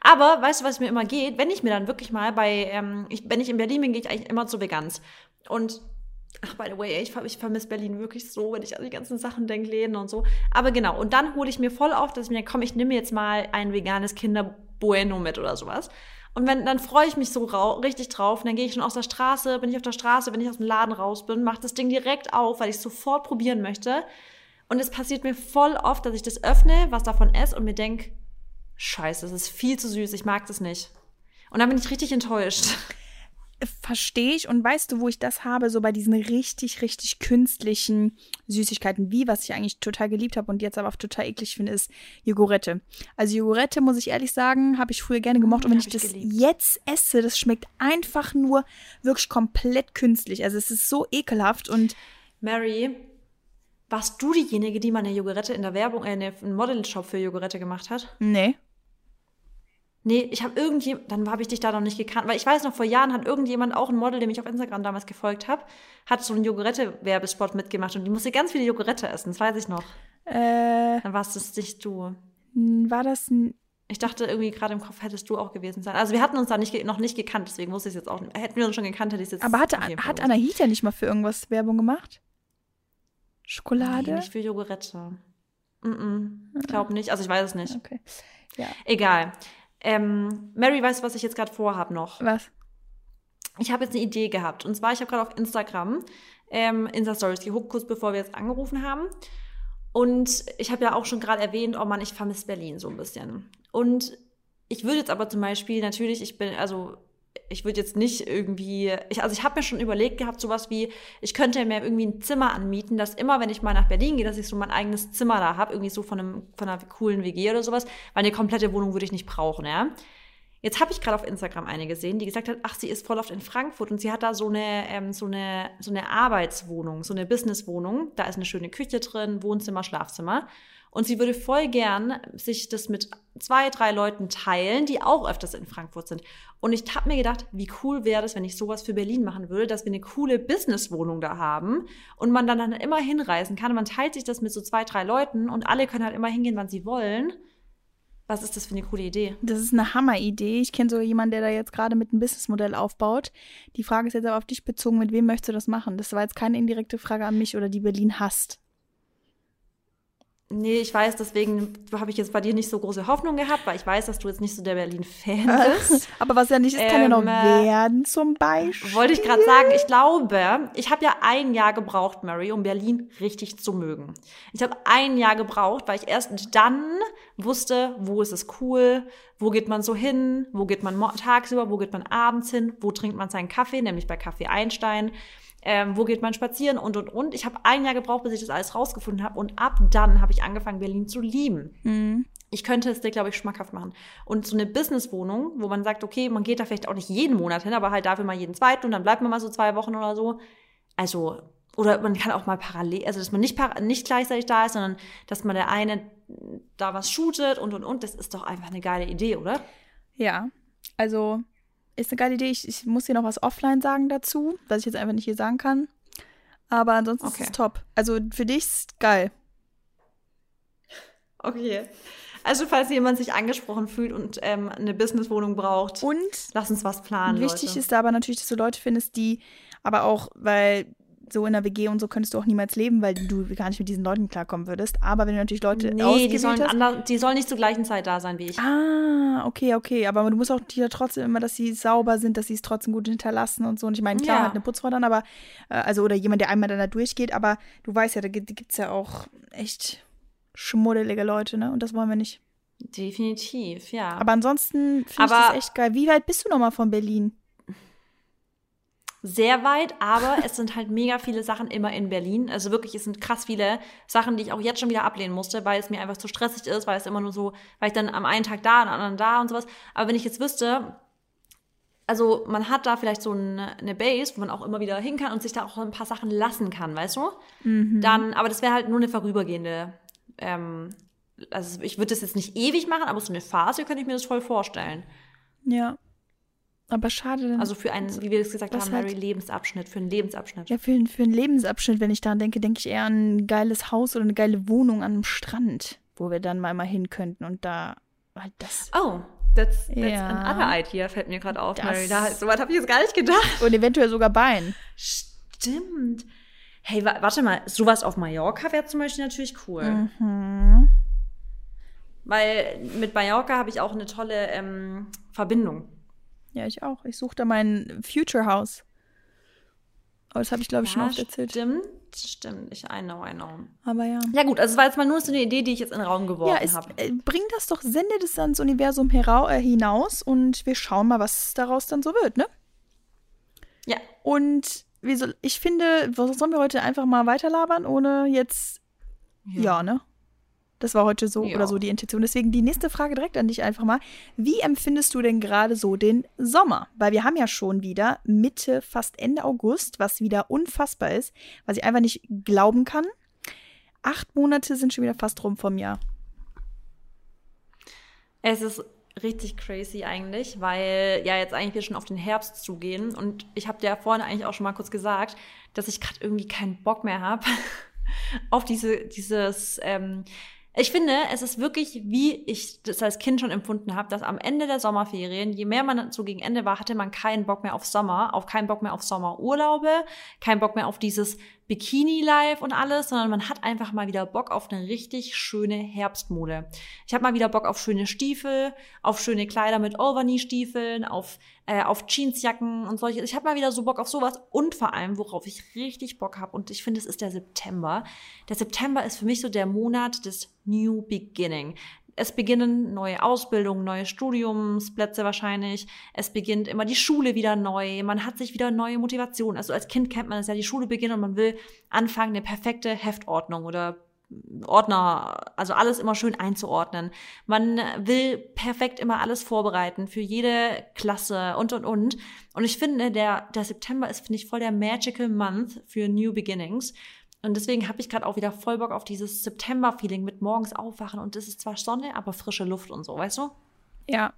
Aber weißt du, was mir immer geht? Wenn ich mir dann wirklich mal bei, ähm, ich, wenn ich in Berlin bin, gehe ich eigentlich immer zu Vegans. Und Ach, by the way, ich, ich vermisse Berlin wirklich so, wenn ich an die ganzen Sachen denke, Läden und so. Aber genau, und dann hole ich mir voll auf, dass ich mir komm, ich nehme jetzt mal ein veganes Kinder Bueno mit oder sowas. Und wenn, dann freue ich mich so richtig drauf. Und dann gehe ich schon aus der Straße, bin ich auf der Straße, wenn ich aus dem Laden raus bin, mache das Ding direkt auf, weil ich es sofort probieren möchte. Und es passiert mir voll oft, dass ich das öffne, was davon esse und mir denke, scheiße, das ist viel zu süß, ich mag das nicht. Und dann bin ich richtig enttäuscht. Verstehe ich und weißt du, wo ich das habe? So bei diesen richtig, richtig künstlichen Süßigkeiten, wie was ich eigentlich total geliebt habe und jetzt aber auch total eklig finde, ist Jogurette. Also Jogurette, muss ich ehrlich sagen, habe ich früher gerne gemocht und wenn ich ich das geliebt. jetzt esse, das schmeckt einfach nur wirklich komplett künstlich. Also es ist so ekelhaft und Mary, warst du diejenige, die mal eine Jogurette in der Werbung, äh, einen Modelshop für Jogurette gemacht hat? nee. Nee, ich habe irgendjemand, dann habe ich dich da noch nicht gekannt, weil ich weiß noch, vor Jahren hat irgendjemand, auch ein Model, dem ich auf Instagram damals gefolgt habe, hat so einen Jogurette-Werbespot mitgemacht und die musste ganz viele Jogurette essen, das weiß ich noch. Äh, Dann warst es nicht du. war das ein Ich dachte irgendwie gerade im Kopf hättest du auch gewesen sein. Also wir hatten uns da nicht, noch nicht gekannt, deswegen wusste ich es jetzt auch nicht. Hätten wir uns schon gekannt, hätte ich es jetzt Aber hat gewusst. Anahita nicht mal für irgendwas Werbung gemacht? Schokolade? Nee, nicht für Jogurette. Mm -mm, ich glaube nicht, also ich weiß es nicht. Okay. Ja. Egal. Ähm, Mary, weißt du, was ich jetzt gerade vorhab noch? Was? Ich habe jetzt eine Idee gehabt. Und zwar, ich habe gerade auf Instagram ähm, Insta-Stories geguckt, kurz bevor wir jetzt angerufen haben. Und ich habe ja auch schon gerade erwähnt, oh Mann, ich vermisse Berlin so ein bisschen. Und ich würde jetzt aber zum Beispiel natürlich, ich bin, also ich würde jetzt nicht irgendwie, ich, also ich habe mir schon überlegt gehabt, sowas wie, ich könnte mir irgendwie ein Zimmer anmieten, dass immer, wenn ich mal nach Berlin gehe, dass ich so mein eigenes Zimmer da habe, irgendwie so von, einem, von einer coolen WG oder sowas, weil eine komplette Wohnung würde ich nicht brauchen, ja. Jetzt habe ich gerade auf Instagram eine gesehen, die gesagt hat, ach, sie ist voll oft in Frankfurt und sie hat da so eine, ähm, so eine, so eine Arbeitswohnung, so eine Businesswohnung. Da ist eine schöne Küche drin, Wohnzimmer, Schlafzimmer. Und sie würde voll gern sich das mit zwei, drei Leuten teilen, die auch öfters in Frankfurt sind. Und ich habe mir gedacht, wie cool wäre das, wenn ich sowas für Berlin machen würde, dass wir eine coole Businesswohnung da haben und man dann, dann immer hinreisen kann. Man teilt sich das mit so zwei, drei Leuten und alle können halt immer hingehen, wann sie wollen. Was ist das für eine coole Idee? Das ist eine Hammeridee. Ich kenne sogar jemanden, der da jetzt gerade mit einem Businessmodell aufbaut. Die Frage ist jetzt aber auf dich bezogen, mit wem möchtest du das machen? Das war jetzt keine indirekte Frage an mich oder die Berlin hasst. Nee, ich weiß, deswegen habe ich jetzt bei dir nicht so große Hoffnung gehabt, weil ich weiß, dass du jetzt nicht so der Berlin-Fan bist. Aber was ja nicht ist, kann ähm, ja noch ähm, werden, zum Beispiel. Wollte ich gerade sagen, ich glaube, ich habe ja ein Jahr gebraucht, Mary, um Berlin richtig zu mögen. Ich habe ein Jahr gebraucht, weil ich erst dann wusste, wo ist es cool, wo geht man so hin, wo geht man tagsüber, wo geht man abends hin, wo trinkt man seinen Kaffee, nämlich bei Kaffee Einstein ähm, wo geht man spazieren und und und. Ich habe ein Jahr gebraucht, bis ich das alles rausgefunden habe und ab dann habe ich angefangen, Berlin zu lieben. Mhm. Ich könnte es dir, glaube ich, schmackhaft machen. Und so eine Businesswohnung, wo man sagt, okay, man geht da vielleicht auch nicht jeden Monat hin, aber halt dafür mal jeden zweiten und dann bleibt man mal so zwei Wochen oder so. Also, oder man kann auch mal parallel, also dass man nicht, nicht gleichzeitig da ist, sondern dass man der eine da was shootet und und und. Das ist doch einfach eine geile Idee, oder? Ja, also ist eine geile Idee. Ich, ich muss hier noch was offline sagen dazu, was ich jetzt einfach nicht hier sagen kann. Aber ansonsten okay. ist es top. Also für dich ist geil. Okay. Also falls jemand sich angesprochen fühlt und ähm, eine Businesswohnung braucht, und lass uns was planen. Wichtig Leute. ist da aber natürlich, dass du Leute findest, die aber auch, weil so in der WG und so könntest du auch niemals leben, weil du gar nicht mit diesen Leuten klarkommen würdest. Aber wenn du natürlich Leute nee, die sollen, hast, anders, die sollen nicht zur gleichen Zeit da sein wie ich. Ah, okay, okay. Aber du musst auch die trotzdem immer, dass sie sauber sind, dass sie es trotzdem gut hinterlassen und so. Und ich meine, klar, ja. hat eine Putzfrau dann, aber, äh, also, oder jemand, der einmal dann da durchgeht, aber du weißt ja, da gibt es ja auch echt schmuddelige Leute, ne? Und das wollen wir nicht. Definitiv, ja. Aber ansonsten finde ich das echt geil. Wie weit bist du nochmal von Berlin? Sehr weit, aber es sind halt mega viele Sachen immer in Berlin. Also wirklich, es sind krass viele Sachen, die ich auch jetzt schon wieder ablehnen musste, weil es mir einfach zu stressig ist, weil es immer nur so, weil ich dann am einen Tag da, am anderen da und sowas. Aber wenn ich jetzt wüsste, also man hat da vielleicht so eine, eine Base, wo man auch immer wieder hin kann und sich da auch ein paar Sachen lassen kann, weißt du? Mhm. Dann, aber das wäre halt nur eine vorübergehende, ähm, also ich würde das jetzt nicht ewig machen, aber so eine Phase könnte ich mir das voll vorstellen. Ja. Aber schade. Also für einen, wie wir es gesagt haben, Mary, halt, Lebensabschnitt, für einen Lebensabschnitt. Ja, für, für einen Lebensabschnitt, wenn ich daran denke, denke ich eher an ein geiles Haus oder eine geile Wohnung an einem Strand, wo wir dann mal, mal hin könnten und da halt das. Oh, that's, that's ja. another idea, fällt mir gerade auf, das, Mary. Da, so weit habe ich jetzt gar nicht gedacht. Und eventuell sogar Bein. Stimmt. Hey, warte mal, sowas auf Mallorca wäre zum Beispiel natürlich cool. Mhm. Weil mit Mallorca habe ich auch eine tolle ähm, Verbindung. Ja, ich auch. Ich suche da mein Future House. Aber das habe ich, glaube ich, ja, schon oft erzählt. Stimmt, stimmt. Ich, I know, I know. Aber ja. Ja, gut, also es war jetzt mal nur so eine Idee, die ich jetzt in den Raum geworfen ja, habe. Äh, bring das doch, sende das ans Universum äh, hinaus und wir schauen mal, was daraus dann so wird, ne? Ja. Und wie soll, ich finde, sollen wir heute einfach mal weiterlabern, ohne jetzt. Ja, ja ne? Das war heute so ja. oder so die Intention. Deswegen die nächste Frage direkt an dich einfach mal. Wie empfindest du denn gerade so den Sommer? Weil wir haben ja schon wieder Mitte, fast Ende August, was wieder unfassbar ist, was ich einfach nicht glauben kann. Acht Monate sind schon wieder fast rum vom Jahr. Es ist richtig crazy eigentlich, weil ja jetzt eigentlich wir schon auf den Herbst zugehen. Und ich habe dir ja vorhin eigentlich auch schon mal kurz gesagt, dass ich gerade irgendwie keinen Bock mehr habe auf diese, dieses. Ähm, ich finde, es ist wirklich, wie ich das als Kind schon empfunden habe, dass am Ende der Sommerferien, je mehr man so gegen Ende war, hatte man keinen Bock mehr auf Sommer, auf keinen Bock mehr auf Sommerurlaube, keinen Bock mehr auf dieses Bikini-Life und alles, sondern man hat einfach mal wieder Bock auf eine richtig schöne Herbstmode. Ich habe mal wieder Bock auf schöne Stiefel, auf schöne Kleider mit Overknee-Stiefeln, auf, äh, auf Jeansjacken und solche. Ich habe mal wieder so Bock auf sowas und vor allem, worauf ich richtig Bock habe, und ich finde, es ist der September. Der September ist für mich so der Monat des New Beginning es beginnen neue Ausbildungen, neue Studiumsplätze wahrscheinlich. Es beginnt immer die Schule wieder neu. Man hat sich wieder neue Motivation. Also als Kind kennt man es ja, die Schule beginnt und man will anfangen, eine perfekte Heftordnung oder Ordner, also alles immer schön einzuordnen. Man will perfekt immer alles vorbereiten für jede Klasse und und und. Und ich finde, der, der September ist, finde ich, voll der magical month für New Beginnings. Und deswegen habe ich gerade auch wieder voll Bock auf dieses September-Feeling mit morgens aufwachen und es ist zwar Sonne, aber frische Luft und so, weißt du? Ja.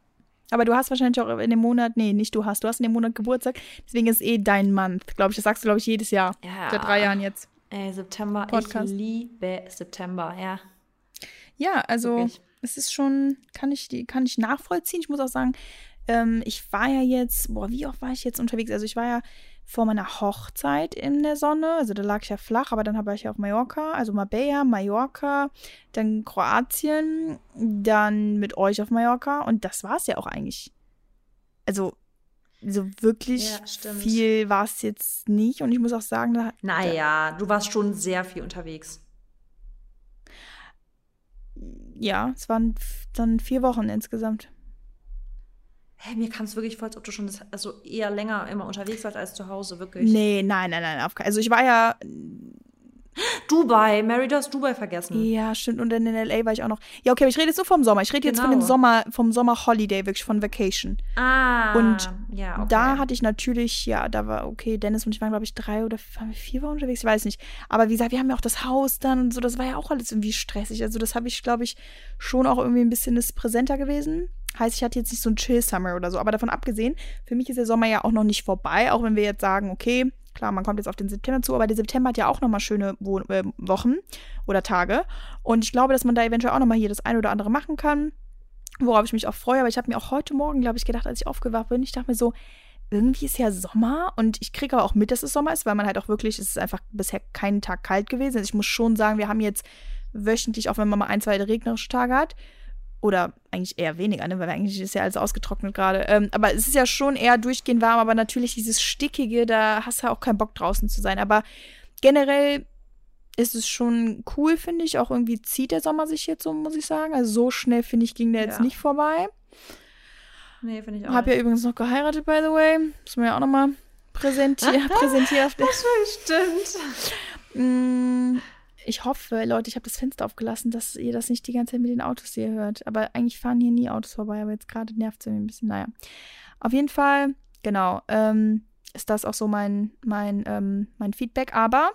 Aber du hast wahrscheinlich auch in dem Monat, nee, nicht du hast, du hast in dem Monat Geburtstag, deswegen ist eh dein Month, glaube ich. Das sagst du, glaube ich, jedes Jahr. Ja. Seit drei Jahren jetzt. Ey, September, Podcast. ich liebe September, ja. Ja, also Wirklich. es ist schon, kann ich, kann ich nachvollziehen. Ich muss auch sagen, ähm, ich war ja jetzt, boah, wie oft war ich jetzt unterwegs? Also ich war ja vor meiner Hochzeit in der Sonne, also da lag ich ja flach, aber dann habe ich ja auf Mallorca, also Marbella, Mallorca, dann Kroatien, dann mit euch auf Mallorca und das war es ja auch eigentlich. Also so wirklich ja, viel war es jetzt nicht. Und ich muss auch sagen, da. Naja, du warst schon sehr viel unterwegs. Ja, es waren dann vier Wochen insgesamt. Hey, mir kam es wirklich vor, als ob du schon das, also eher länger immer unterwegs warst als zu Hause, wirklich. Nee, nein, nein, nein. Also ich war ja Dubai, Mary, du hast Dubai vergessen. Ja, stimmt. Und dann in LA war ich auch noch. Ja, okay, aber ich rede jetzt nur vom Sommer. Ich rede genau. jetzt von dem genau. Sommer, vom Sommer Holiday, wirklich von Vacation. Ah. Und ja, okay. da hatte ich natürlich, ja, da war, okay, Dennis und ich waren, glaube ich, drei oder vier Wochen unterwegs, ich weiß nicht. Aber wie gesagt, wir haben ja auch das Haus dann und so, das war ja auch alles irgendwie stressig. Also, das habe ich, glaube ich, schon auch irgendwie ein bisschen das präsenter gewesen. Heißt, ich hatte jetzt nicht so ein Chill-Summer oder so. Aber davon abgesehen, für mich ist der Sommer ja auch noch nicht vorbei, auch wenn wir jetzt sagen, okay, Klar, man kommt jetzt auf den September zu, aber der September hat ja auch nochmal schöne Wo äh, Wochen oder Tage. Und ich glaube, dass man da eventuell auch nochmal hier das eine oder andere machen kann, worauf ich mich auch freue. Aber ich habe mir auch heute Morgen, glaube ich, gedacht, als ich aufgewacht bin, ich dachte mir so, irgendwie ist ja Sommer und ich kriege aber auch mit, dass es Sommer ist, weil man halt auch wirklich, es ist einfach bisher keinen Tag kalt gewesen. Also ich muss schon sagen, wir haben jetzt wöchentlich, auch wenn man mal ein, zwei regnerische Tage hat, oder eigentlich eher weniger, ne? weil eigentlich ist ja alles ausgetrocknet gerade. Ähm, aber es ist ja schon eher durchgehend warm, aber natürlich dieses Stickige, da hast du ja auch keinen Bock draußen zu sein. Aber generell ist es schon cool, finde ich. Auch irgendwie zieht der Sommer sich jetzt so, muss ich sagen. Also so schnell, finde ich, ging der ja. jetzt nicht vorbei. Nee, finde ich auch. Hab nicht. ja übrigens noch geheiratet, by the way. Muss man ja auch nochmal präsentieren. der. Das stimmt. Mm, ich hoffe, Leute, ich habe das Fenster aufgelassen, dass ihr das nicht die ganze Zeit mit den Autos hier hört. Aber eigentlich fahren hier nie Autos vorbei, aber jetzt gerade nervt es mir ein bisschen. Naja. Auf jeden Fall, genau, ähm, ist das auch so mein, mein, ähm, mein Feedback. Aber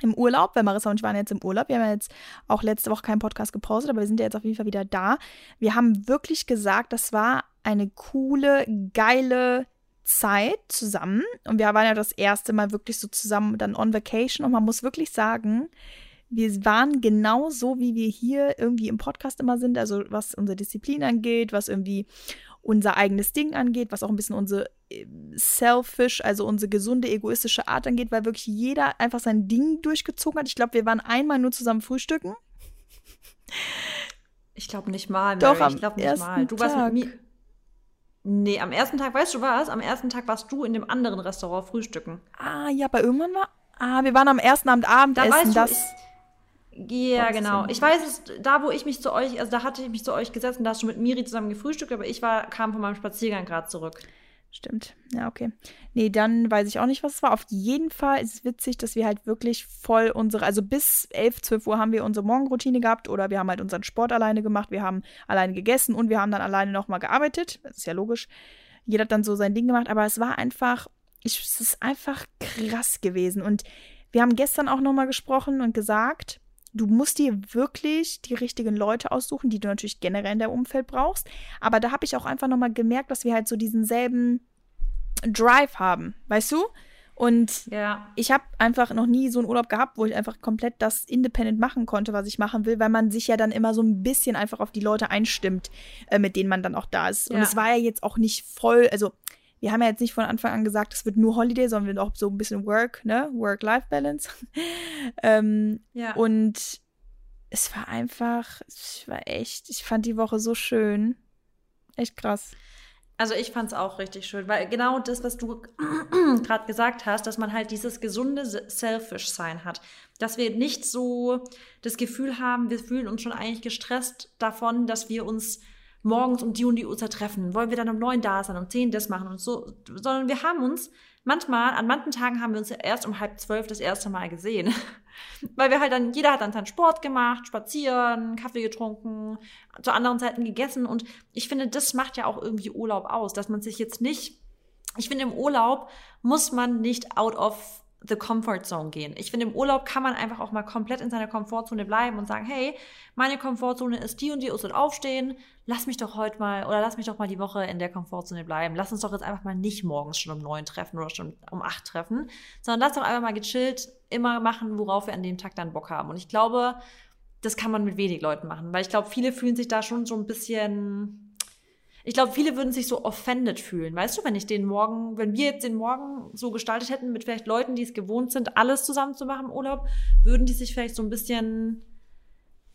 im Urlaub, weil Marissa und ich waren jetzt im Urlaub. Wir haben ja jetzt auch letzte Woche keinen Podcast gepostet, aber wir sind ja jetzt auf jeden Fall wieder da. Wir haben wirklich gesagt, das war eine coole, geile Zeit zusammen. Und wir waren ja das erste Mal wirklich so zusammen dann on vacation. Und man muss wirklich sagen, wir waren genau so, wie wir hier irgendwie im Podcast immer sind, also was unsere Disziplin angeht, was irgendwie unser eigenes Ding angeht, was auch ein bisschen unsere äh, selfish, also unsere gesunde, egoistische Art angeht, weil wirklich jeder einfach sein Ding durchgezogen hat. Ich glaube, wir waren einmal nur zusammen frühstücken. Ich glaube nicht mal. Mary. Doch, am ich glaube nicht mal. Du warst mit mir. Nee, am ersten Tag, weißt du was? Am ersten Tag warst du in dem anderen Restaurant frühstücken. Ah, ja, bei irgendwann war. Ah, wir waren am ersten Abend Abendessen. Da weißt du, das. Ich, ja, genau. Ich weiß es, da wo ich mich zu euch, also da hatte ich mich zu euch gesetzt und da hast du mit Miri zusammen gefrühstückt, aber ich war, kam von meinem Spaziergang gerade zurück. Stimmt. Ja, okay. Nee, dann weiß ich auch nicht, was es war. Auf jeden Fall ist es witzig, dass wir halt wirklich voll unsere, also bis 11, 12 Uhr haben wir unsere Morgenroutine gehabt oder wir haben halt unseren Sport alleine gemacht, wir haben alleine gegessen und wir haben dann alleine nochmal gearbeitet. Das ist ja logisch. Jeder hat dann so sein Ding gemacht, aber es war einfach, ich, es ist einfach krass gewesen. Und wir haben gestern auch nochmal gesprochen und gesagt, du musst dir wirklich die richtigen Leute aussuchen, die du natürlich generell in deinem Umfeld brauchst. Aber da habe ich auch einfach nochmal gemerkt, dass wir halt so diesen selben Drive haben, weißt du? Und ja. ich habe einfach noch nie so einen Urlaub gehabt, wo ich einfach komplett das independent machen konnte, was ich machen will, weil man sich ja dann immer so ein bisschen einfach auf die Leute einstimmt, äh, mit denen man dann auch da ist. Ja. Und es war ja jetzt auch nicht voll, also wir haben ja jetzt nicht von Anfang an gesagt, es wird nur Holiday, sondern auch so ein bisschen Work, ne? Work-Life-Balance. ähm, ja. Und es war einfach, es war echt, ich fand die Woche so schön. Echt krass. Also ich fand es auch richtig schön, weil genau das, was du gerade gesagt hast, dass man halt dieses gesunde Selfish-Sein hat. Dass wir nicht so das Gefühl haben, wir fühlen uns schon eigentlich gestresst davon, dass wir uns morgens um die und die Uhrzeit treffen. Wollen wir dann um neun da sein, um zehn das machen und so. Sondern wir haben uns manchmal, an manchen Tagen haben wir uns erst um halb zwölf das erste Mal gesehen. Weil wir halt dann, jeder hat dann seinen Sport gemacht, spazieren, Kaffee getrunken, zu anderen Zeiten gegessen. Und ich finde, das macht ja auch irgendwie Urlaub aus, dass man sich jetzt nicht, ich finde, im Urlaub muss man nicht out of the comfort zone gehen. Ich finde, im Urlaub kann man einfach auch mal komplett in seiner Komfortzone bleiben und sagen, hey, meine Komfortzone ist die und die Uhrzeit aufstehen. Lass mich doch heute mal oder lass mich doch mal die Woche in der Komfortzone bleiben. Lass uns doch jetzt einfach mal nicht morgens schon um neun treffen oder schon um acht treffen, sondern lass doch einfach mal gechillt immer machen, worauf wir an dem Tag dann Bock haben. Und ich glaube, das kann man mit wenig Leuten machen, weil ich glaube, viele fühlen sich da schon so ein bisschen ich glaube, viele würden sich so offended fühlen. Weißt du, wenn ich den Morgen, wenn wir jetzt den Morgen so gestaltet hätten mit vielleicht Leuten, die es gewohnt sind, alles zusammen zu machen im Urlaub, würden die sich vielleicht so ein bisschen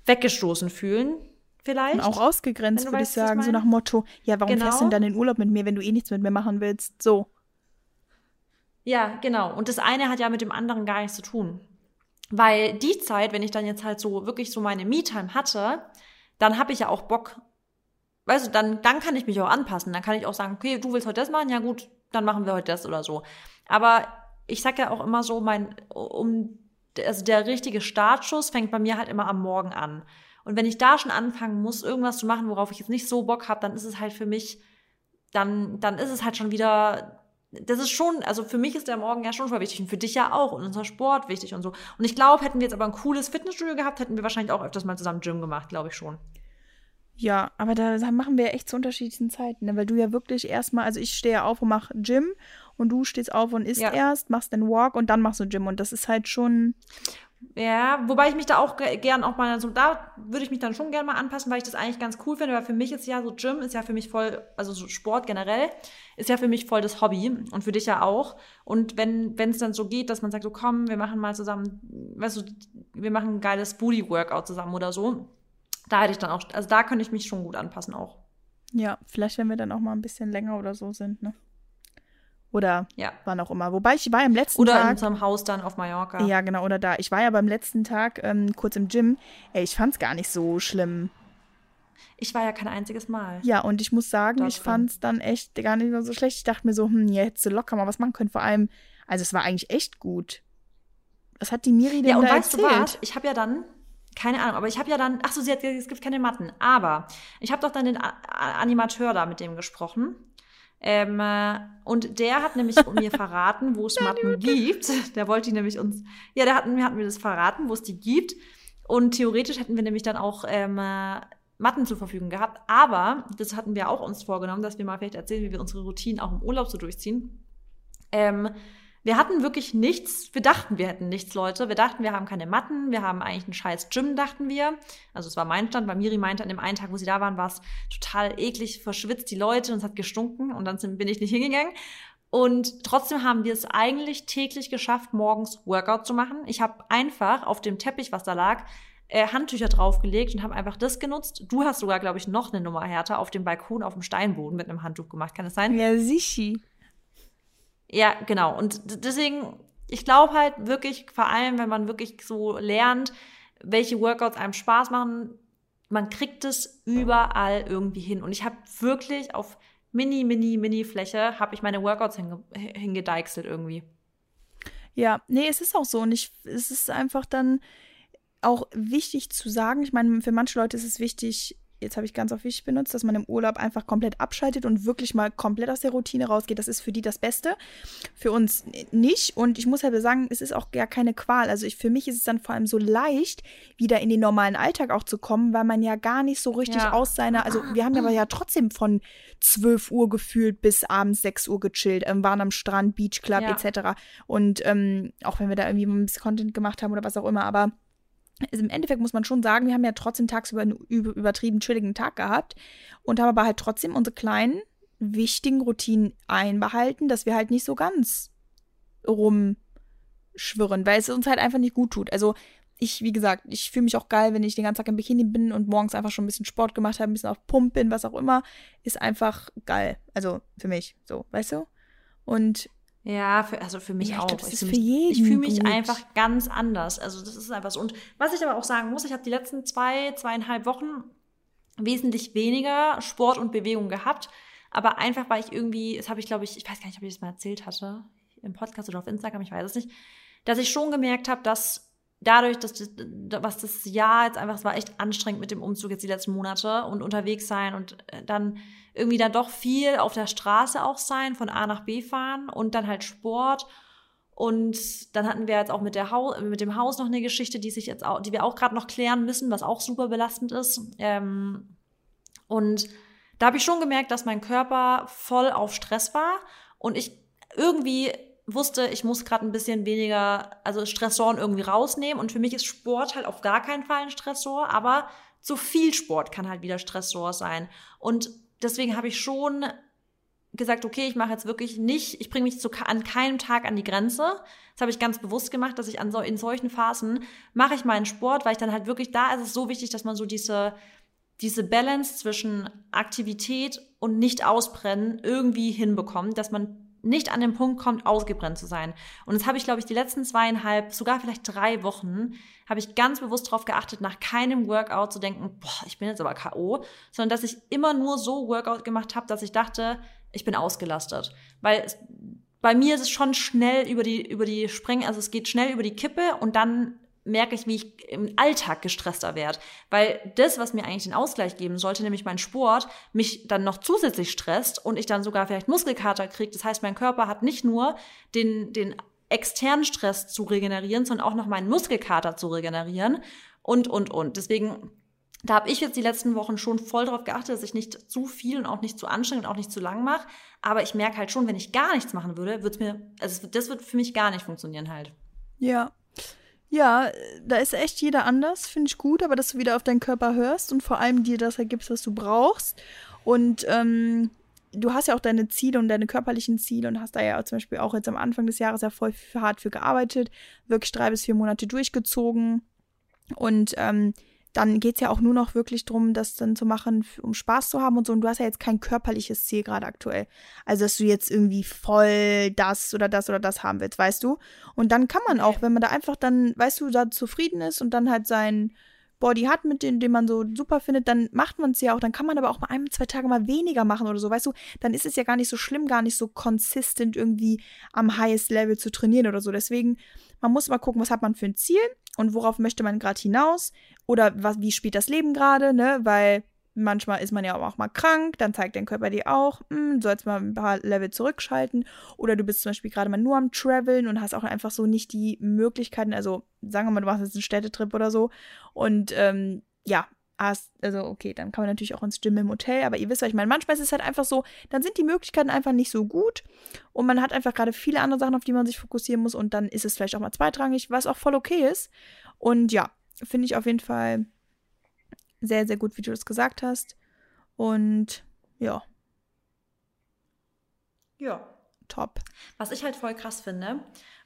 weggestoßen fühlen. Vielleicht. Und auch ausgegrenzt, würde ich sagen. So nach Motto, ja, warum genau. fährst du denn dann in Urlaub mit mir, wenn du eh nichts mit mir machen willst? So. Ja, genau. Und das eine hat ja mit dem anderen gar nichts zu tun. Weil die Zeit, wenn ich dann jetzt halt so wirklich so meine Me-Time hatte, dann habe ich ja auch Bock, weißt du, dann, dann kann ich mich auch anpassen. Dann kann ich auch sagen, okay, du willst heute das machen, ja gut, dann machen wir heute das oder so. Aber ich sag ja auch immer so, mein, um, also der richtige Startschuss fängt bei mir halt immer am Morgen an. Und wenn ich da schon anfangen muss, irgendwas zu machen, worauf ich jetzt nicht so Bock habe, dann ist es halt für mich, dann, dann ist es halt schon wieder, das ist schon, also für mich ist der Morgen ja schon voll wichtig und für dich ja auch und unser Sport wichtig und so. Und ich glaube, hätten wir jetzt aber ein cooles Fitnessstudio gehabt, hätten wir wahrscheinlich auch öfters mal zusammen Gym gemacht, glaube ich schon. Ja, aber da machen wir echt zu unterschiedlichen Zeiten, ne? weil du ja wirklich erstmal, also ich stehe auf und mache Gym und du stehst auf und isst ja. erst, machst den Walk und dann machst du Gym und das ist halt schon. Ja, wobei ich mich da auch gern auch mal so, da würde ich mich dann schon gerne mal anpassen, weil ich das eigentlich ganz cool finde, weil für mich ist ja so Gym ist ja für mich voll, also so Sport generell ist ja für mich voll das Hobby und für dich ja auch. Und wenn wenn es dann so geht, dass man sagt, so komm, wir machen mal zusammen, weißt du, wir machen ein geiles Booty Workout zusammen oder so da hätte ich dann auch, also da könnte ich mich schon gut anpassen auch. Ja, vielleicht, wenn wir dann auch mal ein bisschen länger oder so sind, ne? Oder ja. wann auch immer. Wobei ich war ja im letzten oder Tag. Oder in unserem Haus dann auf Mallorca. Ja, genau, oder da. Ich war ja beim letzten Tag ähm, kurz im Gym. Ey, ich fand's gar nicht so schlimm. Ich war ja kein einziges Mal. Ja, und ich muss sagen, ich fand's dann echt gar nicht so schlecht. Ich dachte mir so, hm, ja, hättest du locker mal was machen können. Vor allem, also es war eigentlich echt gut. Was hat die Miri denn ja, und da weißt erzählt? Du was? Ich habe ja dann, keine Ahnung, aber ich habe ja dann, ach so, sie hat gesagt, es gibt keine Matten. Aber ich habe doch dann den A Animateur da mit dem gesprochen. Ähm, äh, und der hat nämlich mir verraten, wo es Matten gibt. Der wollte die nämlich uns, ja, der hat, mir hat mir das verraten, wo es die gibt. Und theoretisch hätten wir nämlich dann auch ähm, äh, Matten zur Verfügung gehabt. Aber das hatten wir auch uns vorgenommen, dass wir mal vielleicht erzählen, wie wir unsere Routinen auch im Urlaub so durchziehen. Ähm, wir hatten wirklich nichts. Wir dachten, wir hätten nichts, Leute. Wir dachten, wir haben keine Matten. Wir haben eigentlich einen scheiß Gym, dachten wir. Also es war mein Stand, weil Miri meinte, an dem einen Tag, wo sie da waren, war es total eklig, verschwitzt die Leute und es hat gestunken. Und dann bin ich nicht hingegangen. Und trotzdem haben wir es eigentlich täglich geschafft, morgens Workout zu machen. Ich habe einfach auf dem Teppich, was da lag, äh, Handtücher draufgelegt und habe einfach das genutzt. Du hast sogar, glaube ich, noch eine Nummer härter auf dem Balkon auf dem Steinboden mit einem Handtuch gemacht. Kann es sein? Ja, sicher. Ja, genau. Und deswegen, ich glaube halt wirklich, vor allem, wenn man wirklich so lernt, welche Workouts einem Spaß machen, man kriegt es überall irgendwie hin. Und ich habe wirklich auf mini, mini, mini Fläche, habe ich meine Workouts hinge hingedeichselt irgendwie. Ja, nee, es ist auch so. Und ich, es ist einfach dann auch wichtig zu sagen. Ich meine, für manche Leute ist es wichtig, jetzt habe ich ganz auf wichtig benutzt, dass man im Urlaub einfach komplett abschaltet und wirklich mal komplett aus der Routine rausgeht. Das ist für die das Beste. Für uns nicht. Und ich muss halt sagen, es ist auch gar keine Qual. Also ich, für mich ist es dann vor allem so leicht, wieder in den normalen Alltag auch zu kommen, weil man ja gar nicht so richtig ja. aus seiner, also wir haben aber ja trotzdem von 12 Uhr gefühlt bis abends 6 Uhr gechillt, ähm, waren am Strand, Beach Club ja. etc. Und ähm, auch wenn wir da irgendwie ein bisschen Content gemacht haben oder was auch immer, aber also im Endeffekt muss man schon sagen, wir haben ja trotzdem tagsüber einen übertrieben chilligen Tag gehabt und haben aber halt trotzdem unsere kleinen, wichtigen Routinen einbehalten, dass wir halt nicht so ganz rumschwirren, weil es uns halt einfach nicht gut tut. Also ich, wie gesagt, ich fühle mich auch geil, wenn ich den ganzen Tag im Bikini bin und morgens einfach schon ein bisschen Sport gemacht habe, ein bisschen auf Pump bin, was auch immer, ist einfach geil. Also für mich, so, weißt du? Und ja, für, also für mich Ja, ich auch. glaub, ich fühl für mich, fühle mich einfach ganz anders. Also das ist einfach so. Und was ich aber auch sagen muss, ich habe die letzten zwei, zweieinhalb Wochen wesentlich weniger Sport und Bewegung gehabt. Aber einfach, weil ich irgendwie, das habe ich glaube ich, ich weiß gar nicht, ob ich das mal erzählt hatte, im Podcast oder auf Instagram, ich weiß es nicht, dass ich schon gemerkt habe, dass dadurch, dass das, was das Jahr jetzt einfach, es war echt anstrengend mit dem Umzug jetzt die letzten Monate und unterwegs sein und äh, dann irgendwie dann doch viel auf der Straße auch sein, von A nach B fahren und dann halt Sport. Und dann hatten wir jetzt auch mit, der Hau mit dem Haus noch eine Geschichte, die sich jetzt auch, die wir auch gerade noch klären müssen, was auch super belastend ist. Ähm, und da habe ich schon gemerkt, dass mein Körper voll auf Stress war und ich irgendwie wusste, ich muss gerade ein bisschen weniger, also Stressoren irgendwie rausnehmen. Und für mich ist Sport halt auf gar keinen Fall ein Stressor, aber zu viel Sport kann halt wieder Stressor sein. Und deswegen habe ich schon gesagt, okay, ich mache jetzt wirklich nicht, ich bringe mich zu, an keinem Tag an die Grenze. Das habe ich ganz bewusst gemacht, dass ich an so, in solchen Phasen mache ich meinen Sport, weil ich dann halt wirklich, da ist es so wichtig, dass man so diese, diese Balance zwischen Aktivität und nicht ausbrennen irgendwie hinbekommt, dass man nicht an den Punkt kommt, ausgebrennt zu sein. Und das habe ich, glaube ich, die letzten zweieinhalb, sogar vielleicht drei Wochen, habe ich ganz bewusst darauf geachtet, nach keinem Workout zu denken, boah, ich bin jetzt aber K.O., sondern dass ich immer nur so Workout gemacht habe, dass ich dachte, ich bin ausgelastet. Weil es, bei mir ist es schon schnell über die, über die Springen, also es geht schnell über die Kippe und dann merke ich, wie ich im Alltag gestresster werde. Weil das, was mir eigentlich den Ausgleich geben sollte, nämlich mein Sport, mich dann noch zusätzlich stresst und ich dann sogar vielleicht Muskelkater kriege. Das heißt, mein Körper hat nicht nur den, den externen Stress zu regenerieren, sondern auch noch meinen Muskelkater zu regenerieren und, und, und. Deswegen, da habe ich jetzt die letzten Wochen schon voll darauf geachtet, dass ich nicht zu viel und auch nicht zu anstrengend und auch nicht zu lang mache. Aber ich merke halt schon, wenn ich gar nichts machen würde, würde es mir, also das wird für mich gar nicht funktionieren halt. Ja. Ja, da ist echt jeder anders, finde ich gut, aber dass du wieder auf deinen Körper hörst und vor allem dir das ergibst, was du brauchst. Und ähm, du hast ja auch deine Ziele und deine körperlichen Ziele und hast da ja zum Beispiel auch jetzt am Anfang des Jahres ja voll hart für gearbeitet, wirklich drei bis vier Monate durchgezogen. Und ähm, dann geht es ja auch nur noch wirklich darum, das dann zu machen, um Spaß zu haben und so. Und du hast ja jetzt kein körperliches Ziel gerade aktuell. Also, dass du jetzt irgendwie voll das oder das oder das haben willst, weißt du? Und dann kann man auch, wenn man da einfach dann, weißt du, da zufrieden ist und dann halt sein Body hat, mit dem, den man so super findet, dann macht man es ja auch. Dann kann man aber auch mal ein, zwei Tage mal weniger machen oder so, weißt du? Dann ist es ja gar nicht so schlimm, gar nicht so consistent irgendwie am highest Level zu trainieren oder so. Deswegen, man muss mal gucken, was hat man für ein Ziel und worauf möchte man gerade hinaus oder was, wie spielt das Leben gerade, ne? Weil manchmal ist man ja auch mal krank, dann zeigt dein Körper dir auch, hm, du sollst mal ein paar Level zurückschalten. Oder du bist zum Beispiel gerade mal nur am Traveln und hast auch einfach so nicht die Möglichkeiten, also sagen wir mal, du machst jetzt einen Städtetrip oder so und ähm, ja, also okay, dann kann man natürlich auch ins Gym im Hotel, aber ihr wisst, was ich meine. Manchmal ist es halt einfach so, dann sind die Möglichkeiten einfach nicht so gut und man hat einfach gerade viele andere Sachen, auf die man sich fokussieren muss und dann ist es vielleicht auch mal zweitrangig, was auch voll okay ist. Und ja, finde ich auf jeden Fall sehr, sehr gut, wie du das gesagt hast. Und ja, Ja. top. Was ich halt voll krass finde,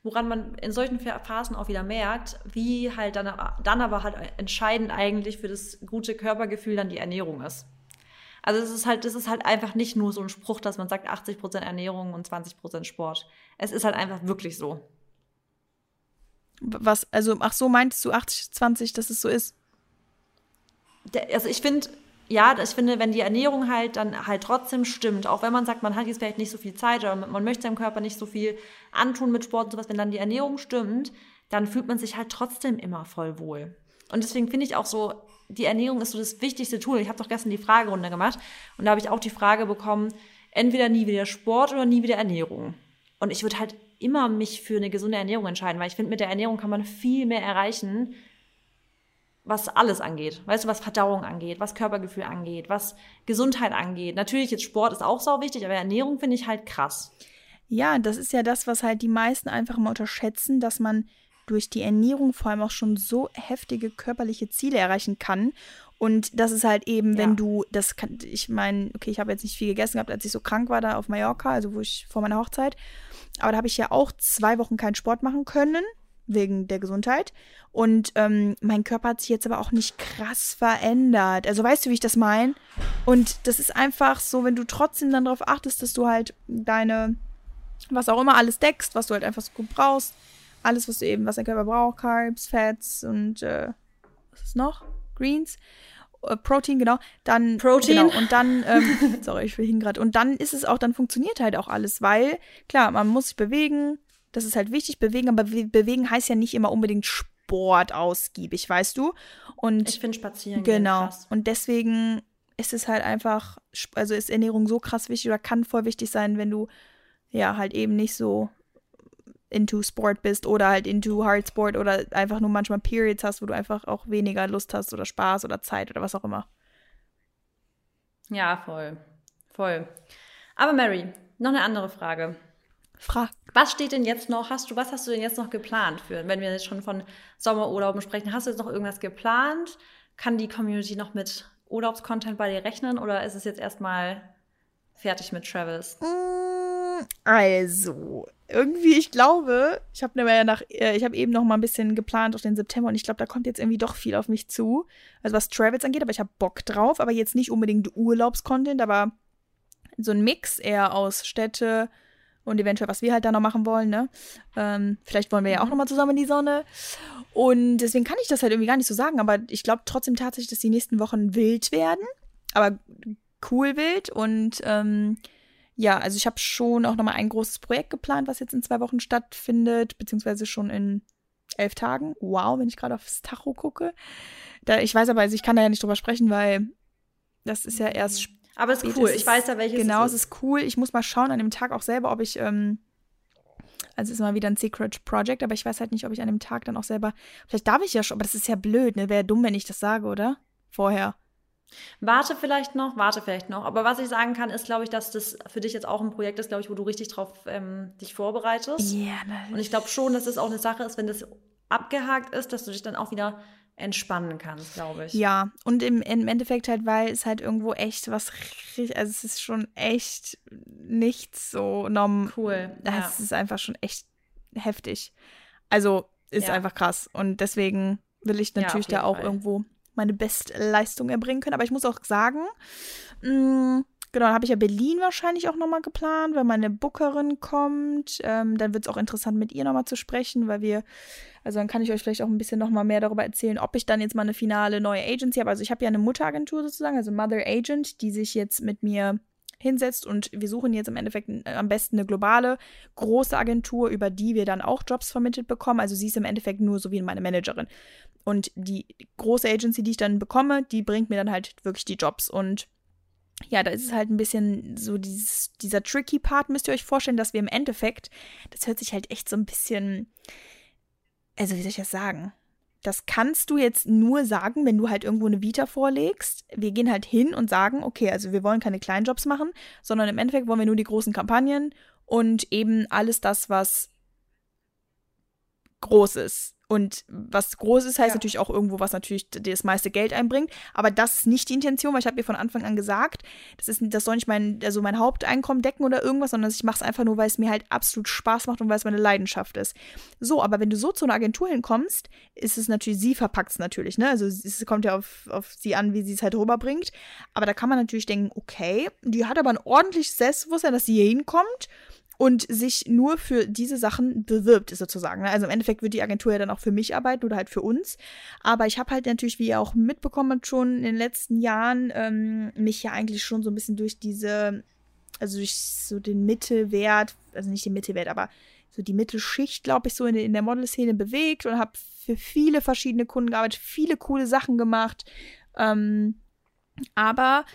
woran man in solchen Phasen auch wieder merkt, wie halt dann, dann aber halt entscheidend eigentlich für das gute Körpergefühl dann die Ernährung ist. Also es ist halt, es ist halt einfach nicht nur so ein Spruch, dass man sagt 80% Ernährung und 20% Sport. Es ist halt einfach wirklich so. Was, also, ach so, meintest du 80, 20, dass es so ist? Der, also ich finde, ja, ich finde, wenn die Ernährung halt dann halt trotzdem stimmt, auch wenn man sagt, man hat jetzt vielleicht nicht so viel Zeit oder man möchte seinem Körper nicht so viel antun mit Sport und sowas, wenn dann die Ernährung stimmt, dann fühlt man sich halt trotzdem immer voll wohl. Und deswegen finde ich auch so, die Ernährung ist so das wichtigste Tool. Ich habe doch gestern die Fragerunde gemacht und da habe ich auch die Frage bekommen, entweder nie wieder Sport oder nie wieder Ernährung. Und ich würde halt immer mich für eine gesunde Ernährung entscheiden, weil ich finde, mit der Ernährung kann man viel mehr erreichen, was alles angeht. Weißt du, was Verdauung angeht, was Körpergefühl angeht, was Gesundheit angeht. Natürlich, jetzt Sport ist auch sau wichtig, aber Ernährung finde ich halt krass. Ja, das ist ja das, was halt die meisten einfach mal unterschätzen, dass man durch die Ernährung vor allem auch schon so heftige körperliche Ziele erreichen kann. Und das ist halt eben, Ja. wenn du, das kann, ich meine, okay, ich habe jetzt nicht viel gegessen gehabt, als ich so krank war da auf Mallorca, also wo ich vor meiner Hochzeit. Aber da habe ich ja auch zwei Wochen keinen Sport machen können. Wegen der Gesundheit. Und ähm, mein Körper hat sich jetzt aber auch nicht krass verändert. Also weißt du, wie ich das meine? Und das ist einfach so, wenn du trotzdem dann darauf achtest, dass du halt deine, was auch immer, alles deckst, was du halt einfach so gut brauchst. Alles, was du eben, was dein Körper braucht, Carbs, Fats und äh, was ist noch? Greens. Äh, Protein, genau. Dann Protein. Genau, und dann, ähm, sorry, ich will gerade. Und dann ist es auch, dann funktioniert halt auch alles, weil, klar, man muss sich bewegen, das ist halt wichtig, bewegen, aber bewegen heißt ja nicht immer unbedingt Sport ausgiebig, weißt du? Und ich finde spazieren. Genau. Krass. Und deswegen ist es halt einfach, also ist Ernährung so krass wichtig oder kann voll wichtig sein, wenn du ja halt eben nicht so into Sport bist oder halt into Hard Sport oder einfach nur manchmal Periods hast, wo du einfach auch weniger Lust hast oder Spaß oder Zeit oder was auch immer. Ja, voll. Voll. Aber Mary, noch eine andere Frage. Frag. Was steht denn jetzt noch? Hast du, was hast du denn jetzt noch geplant für, wenn wir jetzt schon von Sommerurlauben sprechen? Hast du jetzt noch irgendwas geplant? Kann die Community noch mit Urlaubscontent bei dir rechnen oder ist es jetzt erstmal fertig mit Travels? Mm, also, irgendwie, ich glaube, ich habe ja nach, äh, ich habe eben noch mal ein bisschen geplant auf den September und ich glaube, da kommt jetzt irgendwie doch viel auf mich zu. Also was Travels angeht, aber ich habe Bock drauf, aber jetzt nicht unbedingt Urlaubscontent, aber so ein Mix eher aus Städte und eventuell, was wir halt da noch machen wollen, ne? Ähm, vielleicht wollen wir ja auch mhm. noch mal zusammen in die Sonne. Und deswegen kann ich das halt irgendwie gar nicht so sagen, aber ich glaube trotzdem tatsächlich, dass die nächsten Wochen wild werden, aber cool wild und ähm, ja, also ich habe schon auch nochmal ein großes Projekt geplant, was jetzt in zwei Wochen stattfindet, beziehungsweise schon in elf Tagen. Wow, wenn ich gerade aufs Tacho gucke. Da, ich weiß aber, also ich kann da ja nicht drüber sprechen, weil das ist ja erst. Aber es ist cool. Ich weiß ja, welches Genau, es ist. ist cool. Ich muss mal schauen an dem Tag auch selber, ob ich. Ähm, also es ist mal wieder ein Secret Project, aber ich weiß halt nicht, ob ich an dem Tag dann auch selber. Vielleicht darf ich ja schon, aber das ist ja blöd, ne? Wäre dumm, wenn ich das sage, oder? Vorher. Warte vielleicht noch, warte vielleicht noch. Aber was ich sagen kann, ist, glaube ich, dass das für dich jetzt auch ein Projekt ist, glaube ich, wo du richtig drauf ähm, dich vorbereitest. Ja, yeah, Und ich glaube schon, dass es auch eine Sache ist, wenn das abgehakt ist, dass du dich dann auch wieder entspannen kannst, glaube ich. Ja, und im, im Endeffekt halt, weil es halt irgendwo echt was, also es ist schon echt nichts so normal. Cool. Das ja. ist einfach schon echt heftig. Also ist ja. einfach krass. Und deswegen will ich natürlich ja, da auch Fall. irgendwo meine Bestleistung erbringen können. Aber ich muss auch sagen, mh, mm, genau, dann habe ich ja Berlin wahrscheinlich auch nochmal geplant, weil meine Bookerin kommt. Ähm, dann wird es auch interessant, mit ihr nochmal zu sprechen, weil wir, also dann kann ich euch vielleicht auch ein bisschen nochmal mehr darüber erzählen, ob ich dann jetzt mal eine finale neue Agency habe. Also ich habe ja eine Mutteragentur sozusagen, also Mother Agent, die sich jetzt mit mir hinsetzt und wir suchen jetzt im Endeffekt äh, am besten eine globale, große Agentur, über die wir dann auch Jobs vermittelt bekommen. Also sie ist im Endeffekt nur so wie meine Managerin. Und die große Agency, die ich dann bekomme, die bringt mir dann halt wirklich die Jobs. Und ja, da ist es halt ein bisschen so dieses, dieser tricky Part, müsst ihr euch vorstellen, dass wir im Endeffekt, das hört sich halt echt so ein bisschen, also wie soll ich das sagen? Das kannst du jetzt nur sagen, wenn du halt irgendwo eine Vita vorlegst. Wir gehen halt hin und sagen, okay, also wir wollen keine kleinen Jobs machen, sondern im Endeffekt wollen wir nur die großen Kampagnen und eben alles das, was groß ist. Und was groß ist, heißt ja. natürlich auch irgendwo, was natürlich das meiste Geld einbringt. Aber das ist nicht die Intention, weil ich habe mir von Anfang an gesagt, das ist, das soll nicht mein, also mein Haupteinkommen decken oder irgendwas, sondern ich mache es einfach nur, weil es mir halt absolut Spaß macht und weil es meine Leidenschaft ist. So, aber wenn du so zu einer Agentur hinkommst, ist es natürlich, sie verpackt es natürlich, ne? Also es kommt ja auf, auf sie an, wie sie es halt rüberbringt. Aber da kann man natürlich denken, okay, die hat aber ein ordentliches Selbstbewusstsein, dass sie hier hinkommt und sich nur für diese Sachen bewirbt, sozusagen. Ne? Also im Endeffekt wird die Agentur ja dann auch für mich arbeiten oder halt für uns. Aber ich habe halt natürlich, wie ihr auch mitbekommen habt, schon in den letzten Jahren ähm, mich ja eigentlich schon so ein bisschen durch diese, also durch so den Mittelwert, also nicht den Mittelwert, aber so die Mittelschicht, glaube ich, so in, in der Modelszene bewegt und habe für viele verschiedene Kunden gearbeitet, viele coole Sachen gemacht. Ähm, aber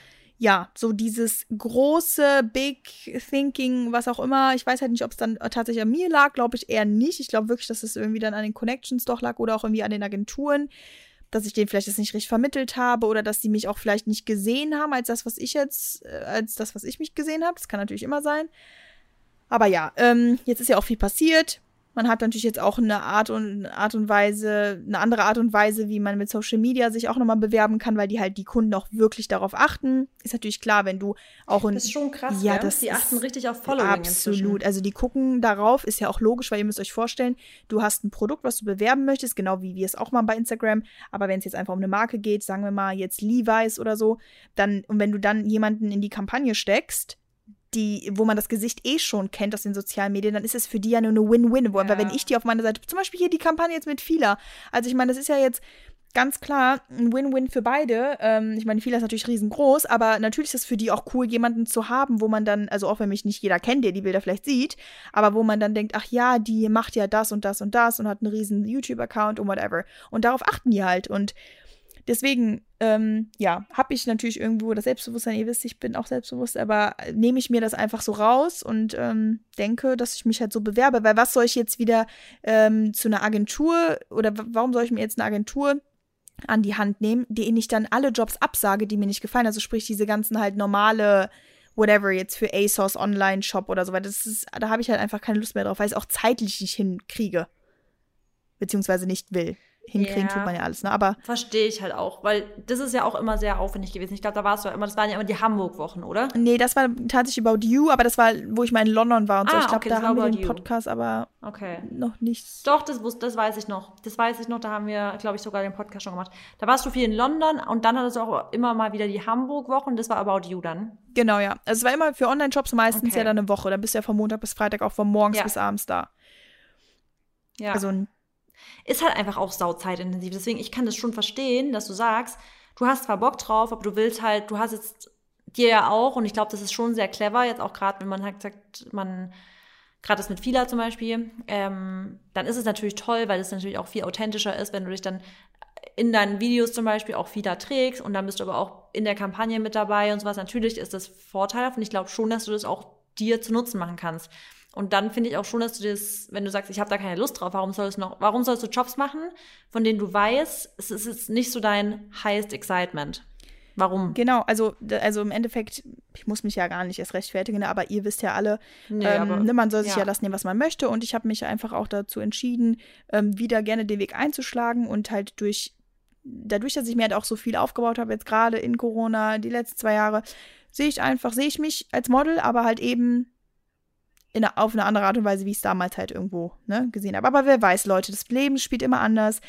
ja, so dieses große, big thinking, was auch immer. Ich weiß halt nicht, ob es dann tatsächlich an mir lag, glaube ich eher nicht. Ich glaube wirklich, dass es irgendwie dann an den Connections doch lag oder auch irgendwie an den Agenturen, dass ich denen vielleicht das nicht richtig vermittelt habe oder dass die mich auch vielleicht nicht gesehen haben als das, was ich jetzt, äh, als das, was ich mich gesehen habe. Das kann natürlich immer sein. Aber ja, ähm, jetzt ist ja auch viel passiert. Man hat natürlich jetzt auch eine Art und Art und Weise, eine andere Art und Weise, wie man mit Social Media sich auch nochmal bewerben kann, weil die halt die Kunden auch wirklich darauf achten. Ist natürlich klar, wenn du auch in, Das ist schon krass, ja, das die achten richtig auf Following Absolut. Inzwischen. Also die gucken darauf, ist ja auch logisch, weil ihr müsst euch vorstellen, du hast ein Produkt, was du bewerben möchtest, genau wie wir es auch mal bei Instagram. Aber wenn es jetzt einfach um eine Marke geht, sagen wir mal jetzt Levi's oder so, dann, und wenn du dann jemanden in die Kampagne steckst, die, wo man das Gesicht eh schon kennt aus den sozialen Medien, dann ist es für die ja nur eine Win-Win. Ja. Weil wenn ich die auf meiner Seite, zum Beispiel hier die Kampagne jetzt mit Fila, also ich meine, das ist ja jetzt ganz klar ein Win-Win für beide. Ähm, ich meine, Fila ist natürlich riesengroß, aber natürlich ist es für die auch cool, jemanden zu haben, wo man dann, also auch wenn mich nicht jeder kennt, der die Bilder vielleicht sieht, aber wo man dann denkt, ach ja, die macht ja das und das und das und hat einen riesen YouTube-Account und whatever. Und darauf achten die halt. Und Deswegen, ähm, ja, habe ich natürlich irgendwo das Selbstbewusstsein. Ihr wisst, ich bin auch selbstbewusst, aber nehme ich mir das einfach so raus und ähm, denke, dass ich mich halt so bewerbe. Weil was soll ich jetzt wieder ähm, zu einer Agentur oder warum soll ich mir jetzt eine Agentur an die Hand nehmen, die ich dann alle Jobs absage, die mir nicht gefallen? Also sprich diese ganzen halt normale whatever jetzt für ASOS Online Shop oder so weiter. Das ist, da habe ich halt einfach keine Lust mehr drauf, weil ich es auch zeitlich nicht hinkriege. Beziehungsweise nicht will hinkriegen, ja. tut man ja alles, ne? Aber. Verstehe ich halt auch, weil das ist ja auch immer sehr aufwendig gewesen. Ich glaube, da warst du ja immer, das waren ja immer die Hamburg-Wochen, oder? Nee, das war tatsächlich About You, aber das war, wo ich mal in London war und ah, so. Ich glaube, okay, da haben wir den Podcast aber okay. noch nichts. Doch, das, das weiß ich noch. Das weiß ich noch, da haben wir, glaube ich, sogar den Podcast schon gemacht. Da warst du viel in London und dann hattest du auch immer mal wieder die Hamburg-Wochen, das war About You dann. Genau, ja. Also es war immer für Online-Shops meistens okay. ja dann eine Woche. Dann bist du ja von Montag bis Freitag auch von morgens ja. bis abends da. Ja. Also ein ist halt einfach auch sauzeitintensiv. Deswegen, ich kann das schon verstehen, dass du sagst, du hast zwar Bock drauf, aber du willst halt, du hast jetzt dir ja auch, und ich glaube, das ist schon sehr clever, jetzt auch gerade, wenn man halt sagt, man, gerade das mit Fila zum Beispiel, ähm, dann ist es natürlich toll, weil es natürlich auch viel authentischer ist, wenn du dich dann in deinen Videos zum Beispiel auch Fila trägst und dann bist du aber auch in der Kampagne mit dabei und sowas. Natürlich ist das vorteilhaft und ich glaube schon, dass du das auch dir zu Nutzen machen kannst. Und dann finde ich auch schon, dass du das, wenn du sagst, ich habe da keine Lust drauf, warum sollst du noch, warum sollst du Jobs machen, von denen du weißt, es ist jetzt nicht so dein highest excitement. Warum? Genau, also, also im Endeffekt, ich muss mich ja gar nicht erst rechtfertigen, ne, aber ihr wisst ja alle, nee, ähm, aber, ne, man soll sich ja. ja das nehmen, was man möchte. Und ich habe mich einfach auch dazu entschieden, ähm, wieder gerne den Weg einzuschlagen und halt durch, dadurch, dass ich mir halt auch so viel aufgebaut habe, jetzt gerade in Corona, die letzten zwei Jahre, sehe ich einfach, sehe ich mich als Model, aber halt eben in, auf eine andere Art und Weise, wie ich es damals halt irgendwo ne, gesehen habe. Aber wer weiß, Leute, das Leben spielt immer anders.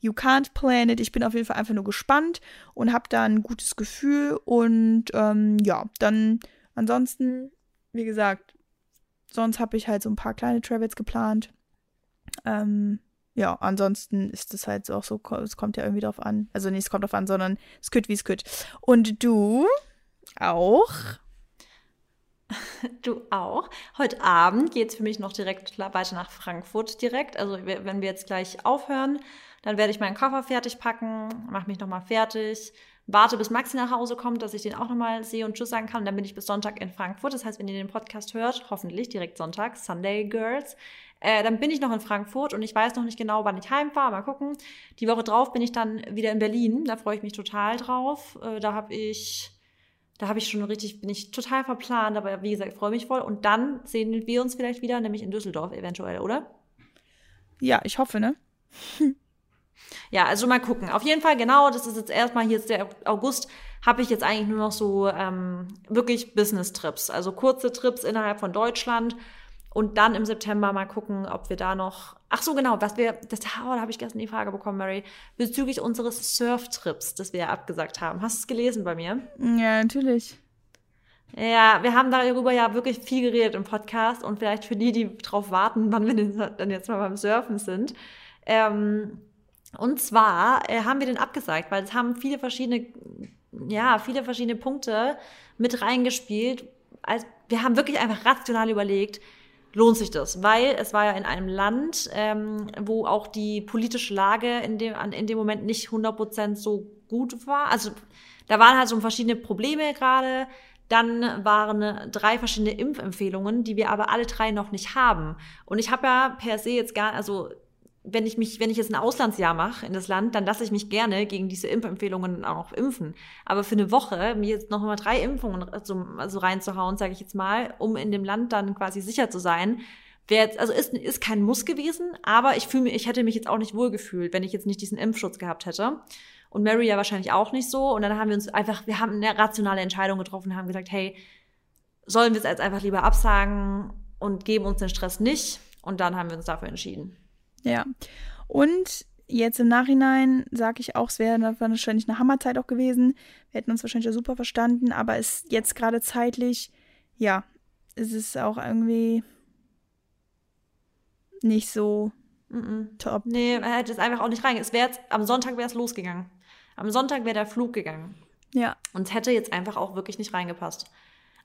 You can't plan it. Ich bin auf jeden Fall einfach nur gespannt und habe da ein gutes Gefühl. Und ähm, ja, dann ansonsten, wie gesagt, sonst habe ich halt so ein paar kleine Travels geplant. Ähm, ja, ansonsten ist es halt auch so, es kommt ja irgendwie drauf an. Also nicht, es kommt drauf an, sondern es kütt, wie es kütt. Und du auch? Du auch. Heute Abend geht es für mich noch direkt weiter nach Frankfurt direkt. Also wenn wir jetzt gleich aufhören, dann werde ich meinen Koffer fertig packen, mache mich nochmal fertig, warte bis Maxi nach Hause kommt, dass ich den auch nochmal sehe und Tschüss sagen kann. Dann bin ich bis Sonntag in Frankfurt. Das heißt, wenn ihr den Podcast hört, hoffentlich direkt Sonntag, Sunday Girls, äh, dann bin ich noch in Frankfurt und ich weiß noch nicht genau, wann ich heimfahre. Mal gucken. Die Woche drauf bin ich dann wieder in Berlin. Da freue ich mich total drauf. Äh, da habe ich da habe ich schon richtig, bin ich total verplant, aber wie gesagt, freue mich voll. Und dann sehen wir uns vielleicht wieder, nämlich in Düsseldorf eventuell, oder? Ja, ich hoffe, ne? ja, also mal gucken. Auf jeden Fall, genau, das ist jetzt erstmal, hier ist der August, habe ich jetzt eigentlich nur noch so ähm, wirklich Business-Trips, also kurze Trips innerhalb von Deutschland und dann im September mal gucken, ob wir da noch. Ach so, genau, was wir. Das, oh, da habe ich gestern die Frage bekommen, Mary, bezüglich unseres Surftrips, das wir ja abgesagt haben. Hast du es gelesen bei mir? Ja, natürlich. Ja, wir haben darüber ja wirklich viel geredet im Podcast und vielleicht für die, die drauf warten, wann wir dann jetzt mal beim Surfen sind. Ähm, und zwar äh, haben wir den abgesagt, weil es haben viele verschiedene, ja, viele verschiedene Punkte mit reingespielt. Also, wir haben wirklich einfach rational überlegt, lohnt sich das, weil es war ja in einem Land, ähm, wo auch die politische Lage in dem, in dem Moment nicht 100% so gut war. Also da waren halt so verschiedene Probleme gerade. Dann waren drei verschiedene Impfempfehlungen, die wir aber alle drei noch nicht haben. Und ich habe ja per se jetzt gar, also wenn ich mich, wenn ich jetzt ein Auslandsjahr mache in das Land, dann lasse ich mich gerne gegen diese Impfempfehlungen auch impfen. Aber für eine Woche mir jetzt noch mal drei Impfungen so, also reinzuhauen, sage ich jetzt mal, um in dem Land dann quasi sicher zu sein, wäre jetzt, also ist, ist kein Muss gewesen, aber ich fühle mich, ich hätte mich jetzt auch nicht wohl gefühlt, wenn ich jetzt nicht diesen Impfschutz gehabt hätte. Und Mary ja wahrscheinlich auch nicht so. Und dann haben wir uns einfach, wir haben eine rationale Entscheidung getroffen, haben gesagt, hey, sollen wir es jetzt einfach lieber absagen und geben uns den Stress nicht? Und dann haben wir uns dafür entschieden. Ja. Und jetzt im Nachhinein sage ich auch, es wäre wahrscheinlich eine Hammerzeit auch gewesen. Wir hätten uns wahrscheinlich ja super verstanden, aber es ist jetzt gerade zeitlich, ja, es ist auch irgendwie nicht so Mm -mm. top. Nee, er hätte es einfach auch nicht rein. Es wäre am Sonntag wäre es losgegangen. Am Sonntag wäre der Flug gegangen. Ja. Und es hätte jetzt einfach auch wirklich nicht reingepasst.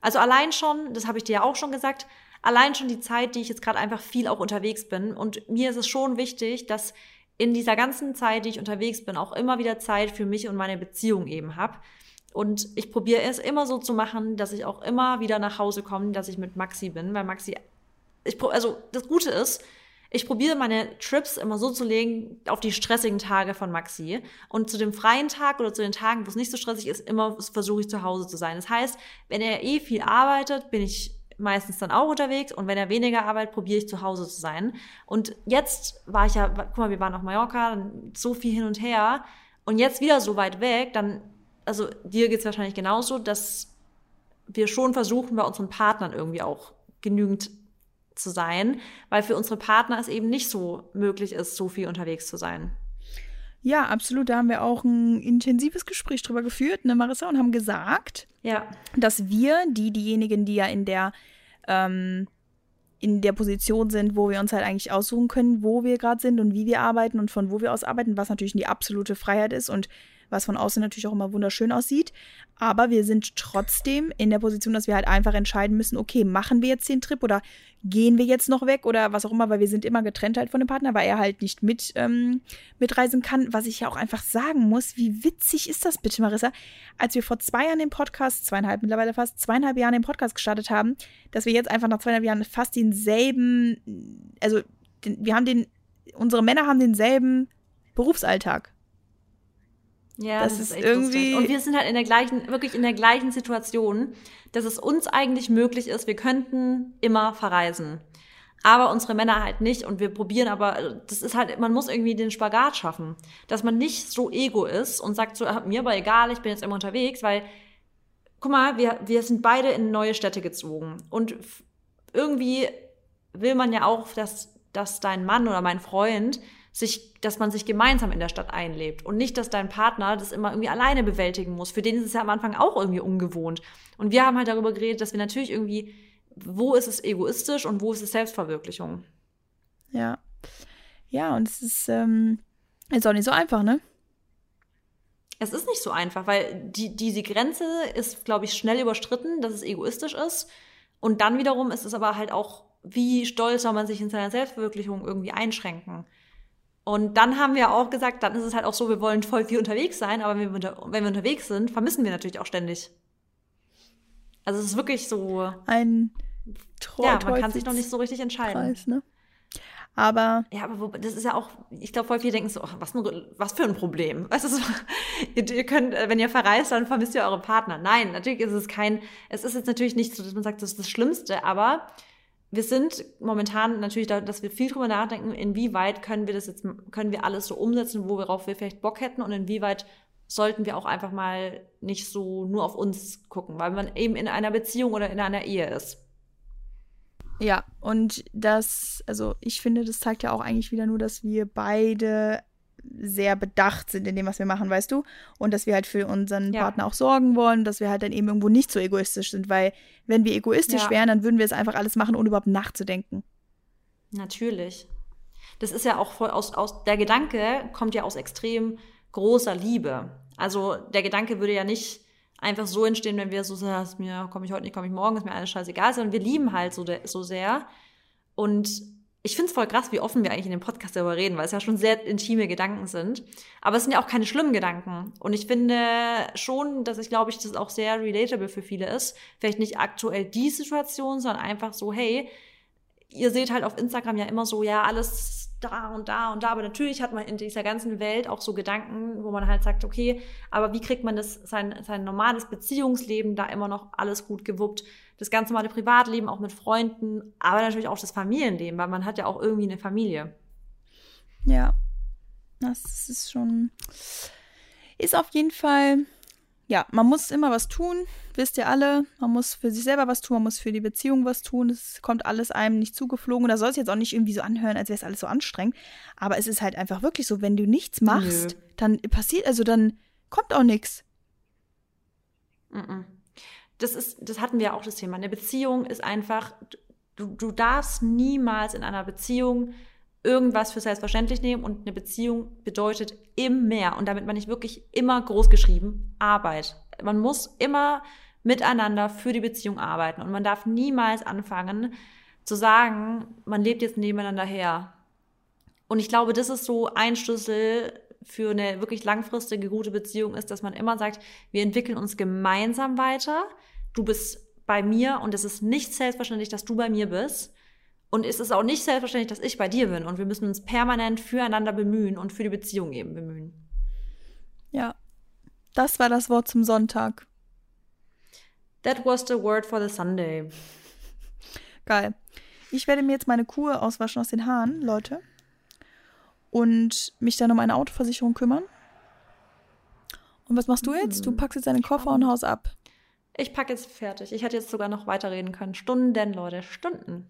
Also allein schon, das habe ich dir ja auch schon gesagt, allein schon die Zeit, die ich jetzt gerade einfach viel auch unterwegs bin. Und mir ist es schon wichtig, dass in dieser ganzen Zeit, die ich unterwegs bin, auch immer wieder Zeit für mich und meine Beziehung eben habe. Und ich probiere es immer so zu machen, dass ich auch immer wieder nach Hause komme, dass ich mit Maxi bin, weil Maxi, ich, also das Gute ist, ich probiere meine Trips immer so zu legen auf die stressigen Tage von Maxi. Und zu dem freien Tag oder zu den Tagen, wo es nicht so stressig ist, immer versuche ich zu Hause zu sein. Das heißt, wenn er eh viel arbeitet, bin ich meistens dann auch unterwegs und wenn er weniger arbeitet, probiere ich zu Hause zu sein. Und jetzt war ich ja, guck mal, wir waren auf Mallorca, dann so viel hin und her und jetzt wieder so weit weg, dann, also dir geht's wahrscheinlich genauso, dass wir schon versuchen, bei unseren Partnern irgendwie auch genügend zu sein, weil für unsere Partner es eben nicht so möglich ist, so viel unterwegs zu sein. Ja, absolut. Da haben wir auch ein intensives Gespräch drüber geführt, ne, Marissa, und haben gesagt, Ja, dass wir, die, diejenigen, die ja in der, ähm, in der Position sind, wo wir uns halt eigentlich aussuchen können, wo wir gerade sind und wie wir arbeiten und von wo wir aus arbeiten, was natürlich die absolute Freiheit ist und was von außen natürlich auch immer wunderschön aussieht. Aber wir sind trotzdem in der Position, dass wir halt einfach entscheiden müssen, okay, machen wir jetzt den Trip oder gehen wir jetzt noch weg oder was auch immer, weil wir sind immer getrennt halt von dem Partner, weil er halt nicht mit ähm, mitreisen kann. Was ich ja auch einfach sagen muss, wie witzig ist das bitte, Marissa? Als wir vor zwei Jahren den Podcast, zweieinhalb mittlerweile fast, zweieinhalb Jahren den Podcast gestartet haben, dass wir jetzt einfach nach zweieinhalb Jahren fast denselben, also den, wir haben den, unsere Männer haben denselben Berufsalltag. Ja, Das das, ist ist irgendwie- lustig. Und wir sind halt in der gleichen, wirklich in der gleichen Situation, dass es uns eigentlich möglich ist, wir könnten immer verreisen. Aber unsere Männer halt nicht und wir probieren aber, das ist halt, man muss irgendwie den Spagat schaffen, dass man nicht so ego ist und sagt so, mir aber egal, ich bin jetzt immer unterwegs, weil, guck mal, wir, wir sind beide in neue Städte gezogen und irgendwie will man ja auch, dass, dass dein Mann oder mein Freund sich, dass man sich gemeinsam in der Stadt einlebt und nicht, dass dein Partner das immer irgendwie alleine bewältigen muss. Für den ist es ja am Anfang auch irgendwie ungewohnt. Und wir haben halt darüber geredet, dass wir natürlich irgendwie, wo ist es egoistisch und wo ist es Selbstverwirklichung? Ja. Ja, und es ist, ähm, ist auch nicht so einfach, ne? Es ist nicht so einfach, weil die, diese Grenze ist, glaube ich, schnell überstritten, dass es egoistisch ist. Und dann wiederum ist es aber halt auch, wie stolz soll man sich in seiner Selbstverwirklichung irgendwie einschränken. Und dann haben wir auch gesagt, dann ist es halt auch so, wir wollen voll viel unterwegs sein, aber wenn wir, unter, wenn wir unterwegs sind, vermissen wir natürlich auch ständig. Also es ist wirklich so, Ein Treu ja, man kann sich noch nicht so richtig entscheiden. Preis, ne? Aber Ja, aber wo, das ist ja auch, ich glaube, voll viele denken so, was, was für ein Problem. Weißt du, so, ihr, ihr könnt, äh, wenn ihr verreist, dann vermisst ihr eure Partner. Nein, natürlich ist es kein, es ist jetzt natürlich nicht so, dass man sagt, das ist das Schlimmste, aber wir sind momentan natürlich da, dass wir viel drüber nachdenken, inwieweit können wir das jetzt, können wir alles so umsetzen, worauf wir vielleicht Bock hätten und inwieweit sollten wir auch einfach mal nicht so nur auf uns gucken, weil man eben in einer Beziehung oder in einer Ehe ist. ja, und das, also ich finde, das zeigt ja auch eigentlich wieder nur, dass wir beide sehr bedacht sind in dem, was wir machen, weißt du? Und dass wir halt für unseren Ja. Partner auch sorgen wollen, dass wir halt dann eben irgendwo nicht so egoistisch sind, weil wenn wir egoistisch Ja. wären, dann würden wir es einfach alles machen, ohne überhaupt nachzudenken. Natürlich. Das ist ja auch voll aus, aus, der Gedanke kommt ja aus extrem großer Liebe. Also der Gedanke würde ja nicht einfach so entstehen, wenn wir so sagen, mir, komme ich heute nicht, komme ich morgen, ist mir alles scheißegal, sondern wir lieben halt so, so sehr. Und ich finde es voll krass, wie offen wir eigentlich in dem Podcast darüber reden, weil es ja schon sehr intime Gedanken sind. Aber es sind ja auch keine schlimmen Gedanken. Und ich finde schon, dass ich glaube ich, das auch sehr relatable für viele ist. Vielleicht nicht aktuell die Situation, sondern einfach so, hey, ihr seht halt auf Instagram ja immer so, ja, alles da und da und da. Aber natürlich hat man in dieser ganzen Welt auch so Gedanken, wo man halt sagt, okay, aber wie kriegt man das, sein, sein normales Beziehungsleben da immer noch alles gut gewuppt? Das ganz normale Privatleben auch mit Freunden, aber natürlich auch das Familienleben, weil man hat ja auch irgendwie eine Familie. Ja, das ist schon, ist auf jeden Fall ja, man muss immer was tun, wisst ihr alle. Man muss für sich selber was tun, man muss für die Beziehung was tun. Es kommt alles einem nicht zugeflogen. Und da soll es jetzt auch nicht irgendwie so anhören, als wäre es alles so anstrengend. Aber es ist halt einfach wirklich so, wenn du nichts machst, Nö. dann passiert, also dann kommt auch nichts. Das ist, das hatten wir auch das Thema. Eine Beziehung ist einfach, du, du darfst niemals in einer Beziehung irgendwas für selbstverständlich nehmen und eine Beziehung bedeutet immer, und damit meine ich wirklich immer groß geschrieben, Arbeit. Man muss immer miteinander für die Beziehung arbeiten und man darf niemals anfangen zu sagen, man lebt jetzt nebeneinander her. Und ich glaube, das ist so ein Schlüssel für eine wirklich langfristige, gute Beziehung ist, dass man immer sagt, wir entwickeln uns gemeinsam weiter. Du bist bei mir und es ist nicht selbstverständlich, dass du bei mir bist. Und es ist auch nicht selbstverständlich, dass ich bei dir bin. Und wir müssen uns permanent füreinander bemühen und für die Beziehung eben bemühen. Ja, das war das Wort zum Sonntag. That was the word for the Sunday. Geil. Ich werde mir jetzt meine Kuh auswaschen aus den Haaren, Leute. Und mich dann um eine Autoversicherung kümmern. Und was machst du jetzt? Du hm. packst jetzt deinen Koffer und haust ab. Ich packe jetzt fertig. Ich hätte jetzt sogar noch weiterreden können. Stunden, Leute, Stunden.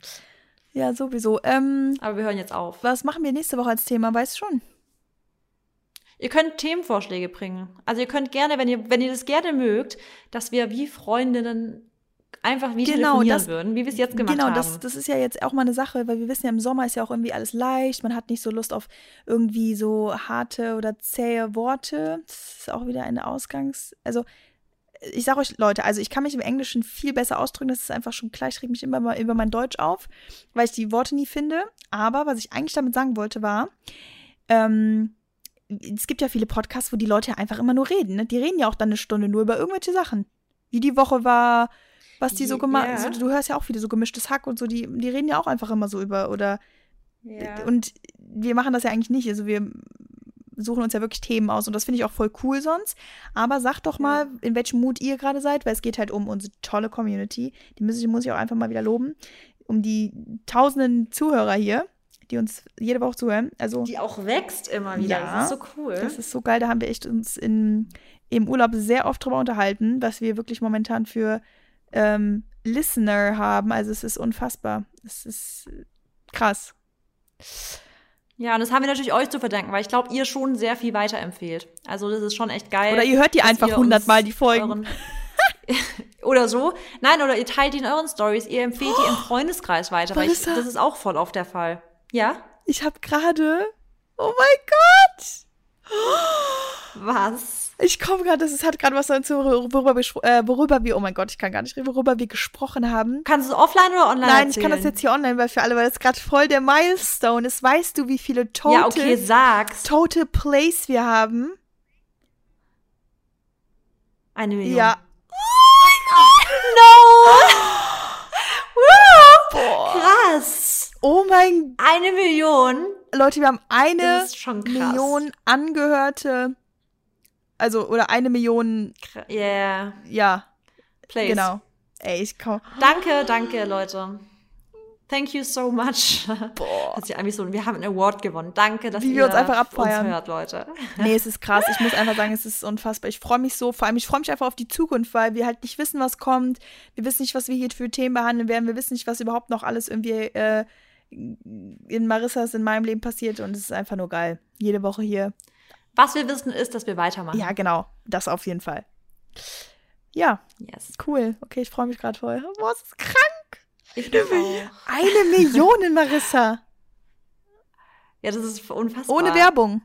Ja, sowieso. Ähm, Aber wir hören jetzt auf. Was machen wir nächste Woche als Thema? Weißt du schon? Ihr könnt Themenvorschläge bringen. Also ihr könnt gerne, wenn ihr, wenn ihr das gerne mögt, dass wir wie Freundinnen einfach wie genau, das, würden, wie wir es jetzt gemacht genau, haben. Genau, das, das ist ja jetzt auch mal eine Sache, weil wir wissen ja, im Sommer ist ja auch irgendwie alles leicht. Man hat nicht so Lust auf irgendwie so harte oder zähe Worte. Das ist auch wieder eine Ausgangs-, also ich sage euch, Leute, also ich kann mich im Englischen viel besser ausdrücken. Das ist einfach schon klar. Ich reg mich immer mal über mein Deutsch auf, weil ich die Worte nie finde. Aber was ich eigentlich damit sagen wollte, war, ähm, es gibt ja viele Podcasts, wo die Leute einfach immer nur reden. Ne? Die reden ja auch dann eine Stunde nur über irgendwelche Sachen. Wie die Woche war, was die so gemacht haben. So, du hörst ja auch viele so gemischtes Hack und so. Die, die reden ja auch einfach immer so über. Oder. Yeah. Und wir machen das ja eigentlich nicht. Also wir suchen uns ja wirklich Themen aus und das finde ich auch voll cool sonst. Aber sagt doch mal, in welchem Mut ihr gerade seid, weil es geht halt um unsere tolle Community. Die muss ich, muss ich auch einfach mal wieder loben. Um die tausenden Zuhörer hier, die uns jede Woche zuhören. Also, die auch wächst immer wieder. Ja, das ist so cool. Das ist so geil. Da haben wir echt uns in, im Urlaub sehr oft drüber unterhalten, was wir wirklich momentan für ähm, Listener haben. Also es ist unfassbar. Es ist krass. Ja, und das haben wir natürlich euch zu verdanken, weil ich glaube, ihr schon sehr viel weiterempfehlt. Also das ist schon echt geil. Oder ihr hört die einfach hundertmal, die Folgen. oder so. Nein, oder ihr teilt die in euren Stories, ihr empfehlt oh, die im Freundeskreis weiter, weil ich, das ist auch voll oft der Fall. Ja? Ich habe gerade, oh mein Gott! Was? Ich komme gerade, das hat gerade was dazu, worüber wir, äh, worüber wir, oh mein Gott, ich kann gar nicht reden, worüber wir gesprochen haben. Kannst du es offline oder online Nein, erzählen? ich kann das jetzt hier online, weil für alle, weil das gerade voll der Milestone ist. Weißt du, wie viele Total, ja, okay, sag's. Total Plays wir haben? Eine Million. Ja. Oh mein Gott! No! Boah. Krass. Oh mein Gott. Eine Million. Leute, wir haben eine Million angehörte also, oder eine Million. Yeah. Ja. Place. Genau. Ey, ich komm. Danke, danke, Leute. Thank you so much. Boah. Das ist eigentlich so, wir haben einen Award gewonnen. Danke, dass Wie ihr wir uns einfach abfeiern. uns hört, Leute. Nee, es ist krass. Ich muss einfach sagen, es ist unfassbar. Ich freue mich so. Vor allem, ich freue mich einfach auf die Zukunft, weil wir halt nicht wissen, was kommt. Wir wissen nicht, was wir hier für Themen behandeln werden. Wir wissen nicht, was überhaupt noch alles irgendwie äh, in Marissas, in meinem Leben passiert. Und es ist einfach nur geil. Jede Woche hier was wir wissen, ist, dass wir weitermachen. Ja, genau. Das auf jeden Fall. Ja. Yes. Cool. Okay, ich freue mich gerade voll. Boah, es ist krank. Ich auch. Eine Million, Marissa. Ja, das ist unfassbar. Ohne Werbung.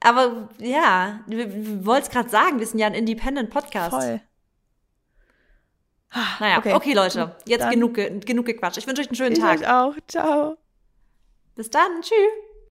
Aber ja, wir, wollten es gerade sagen, wir sind ja ein Independent-Podcast. Voll. Naja, okay, okay Leute, jetzt genug, genug gequatscht. Ich wünsche euch einen schönen ich Tag. Ich auch. Ciao. Bis dann. Tschüss.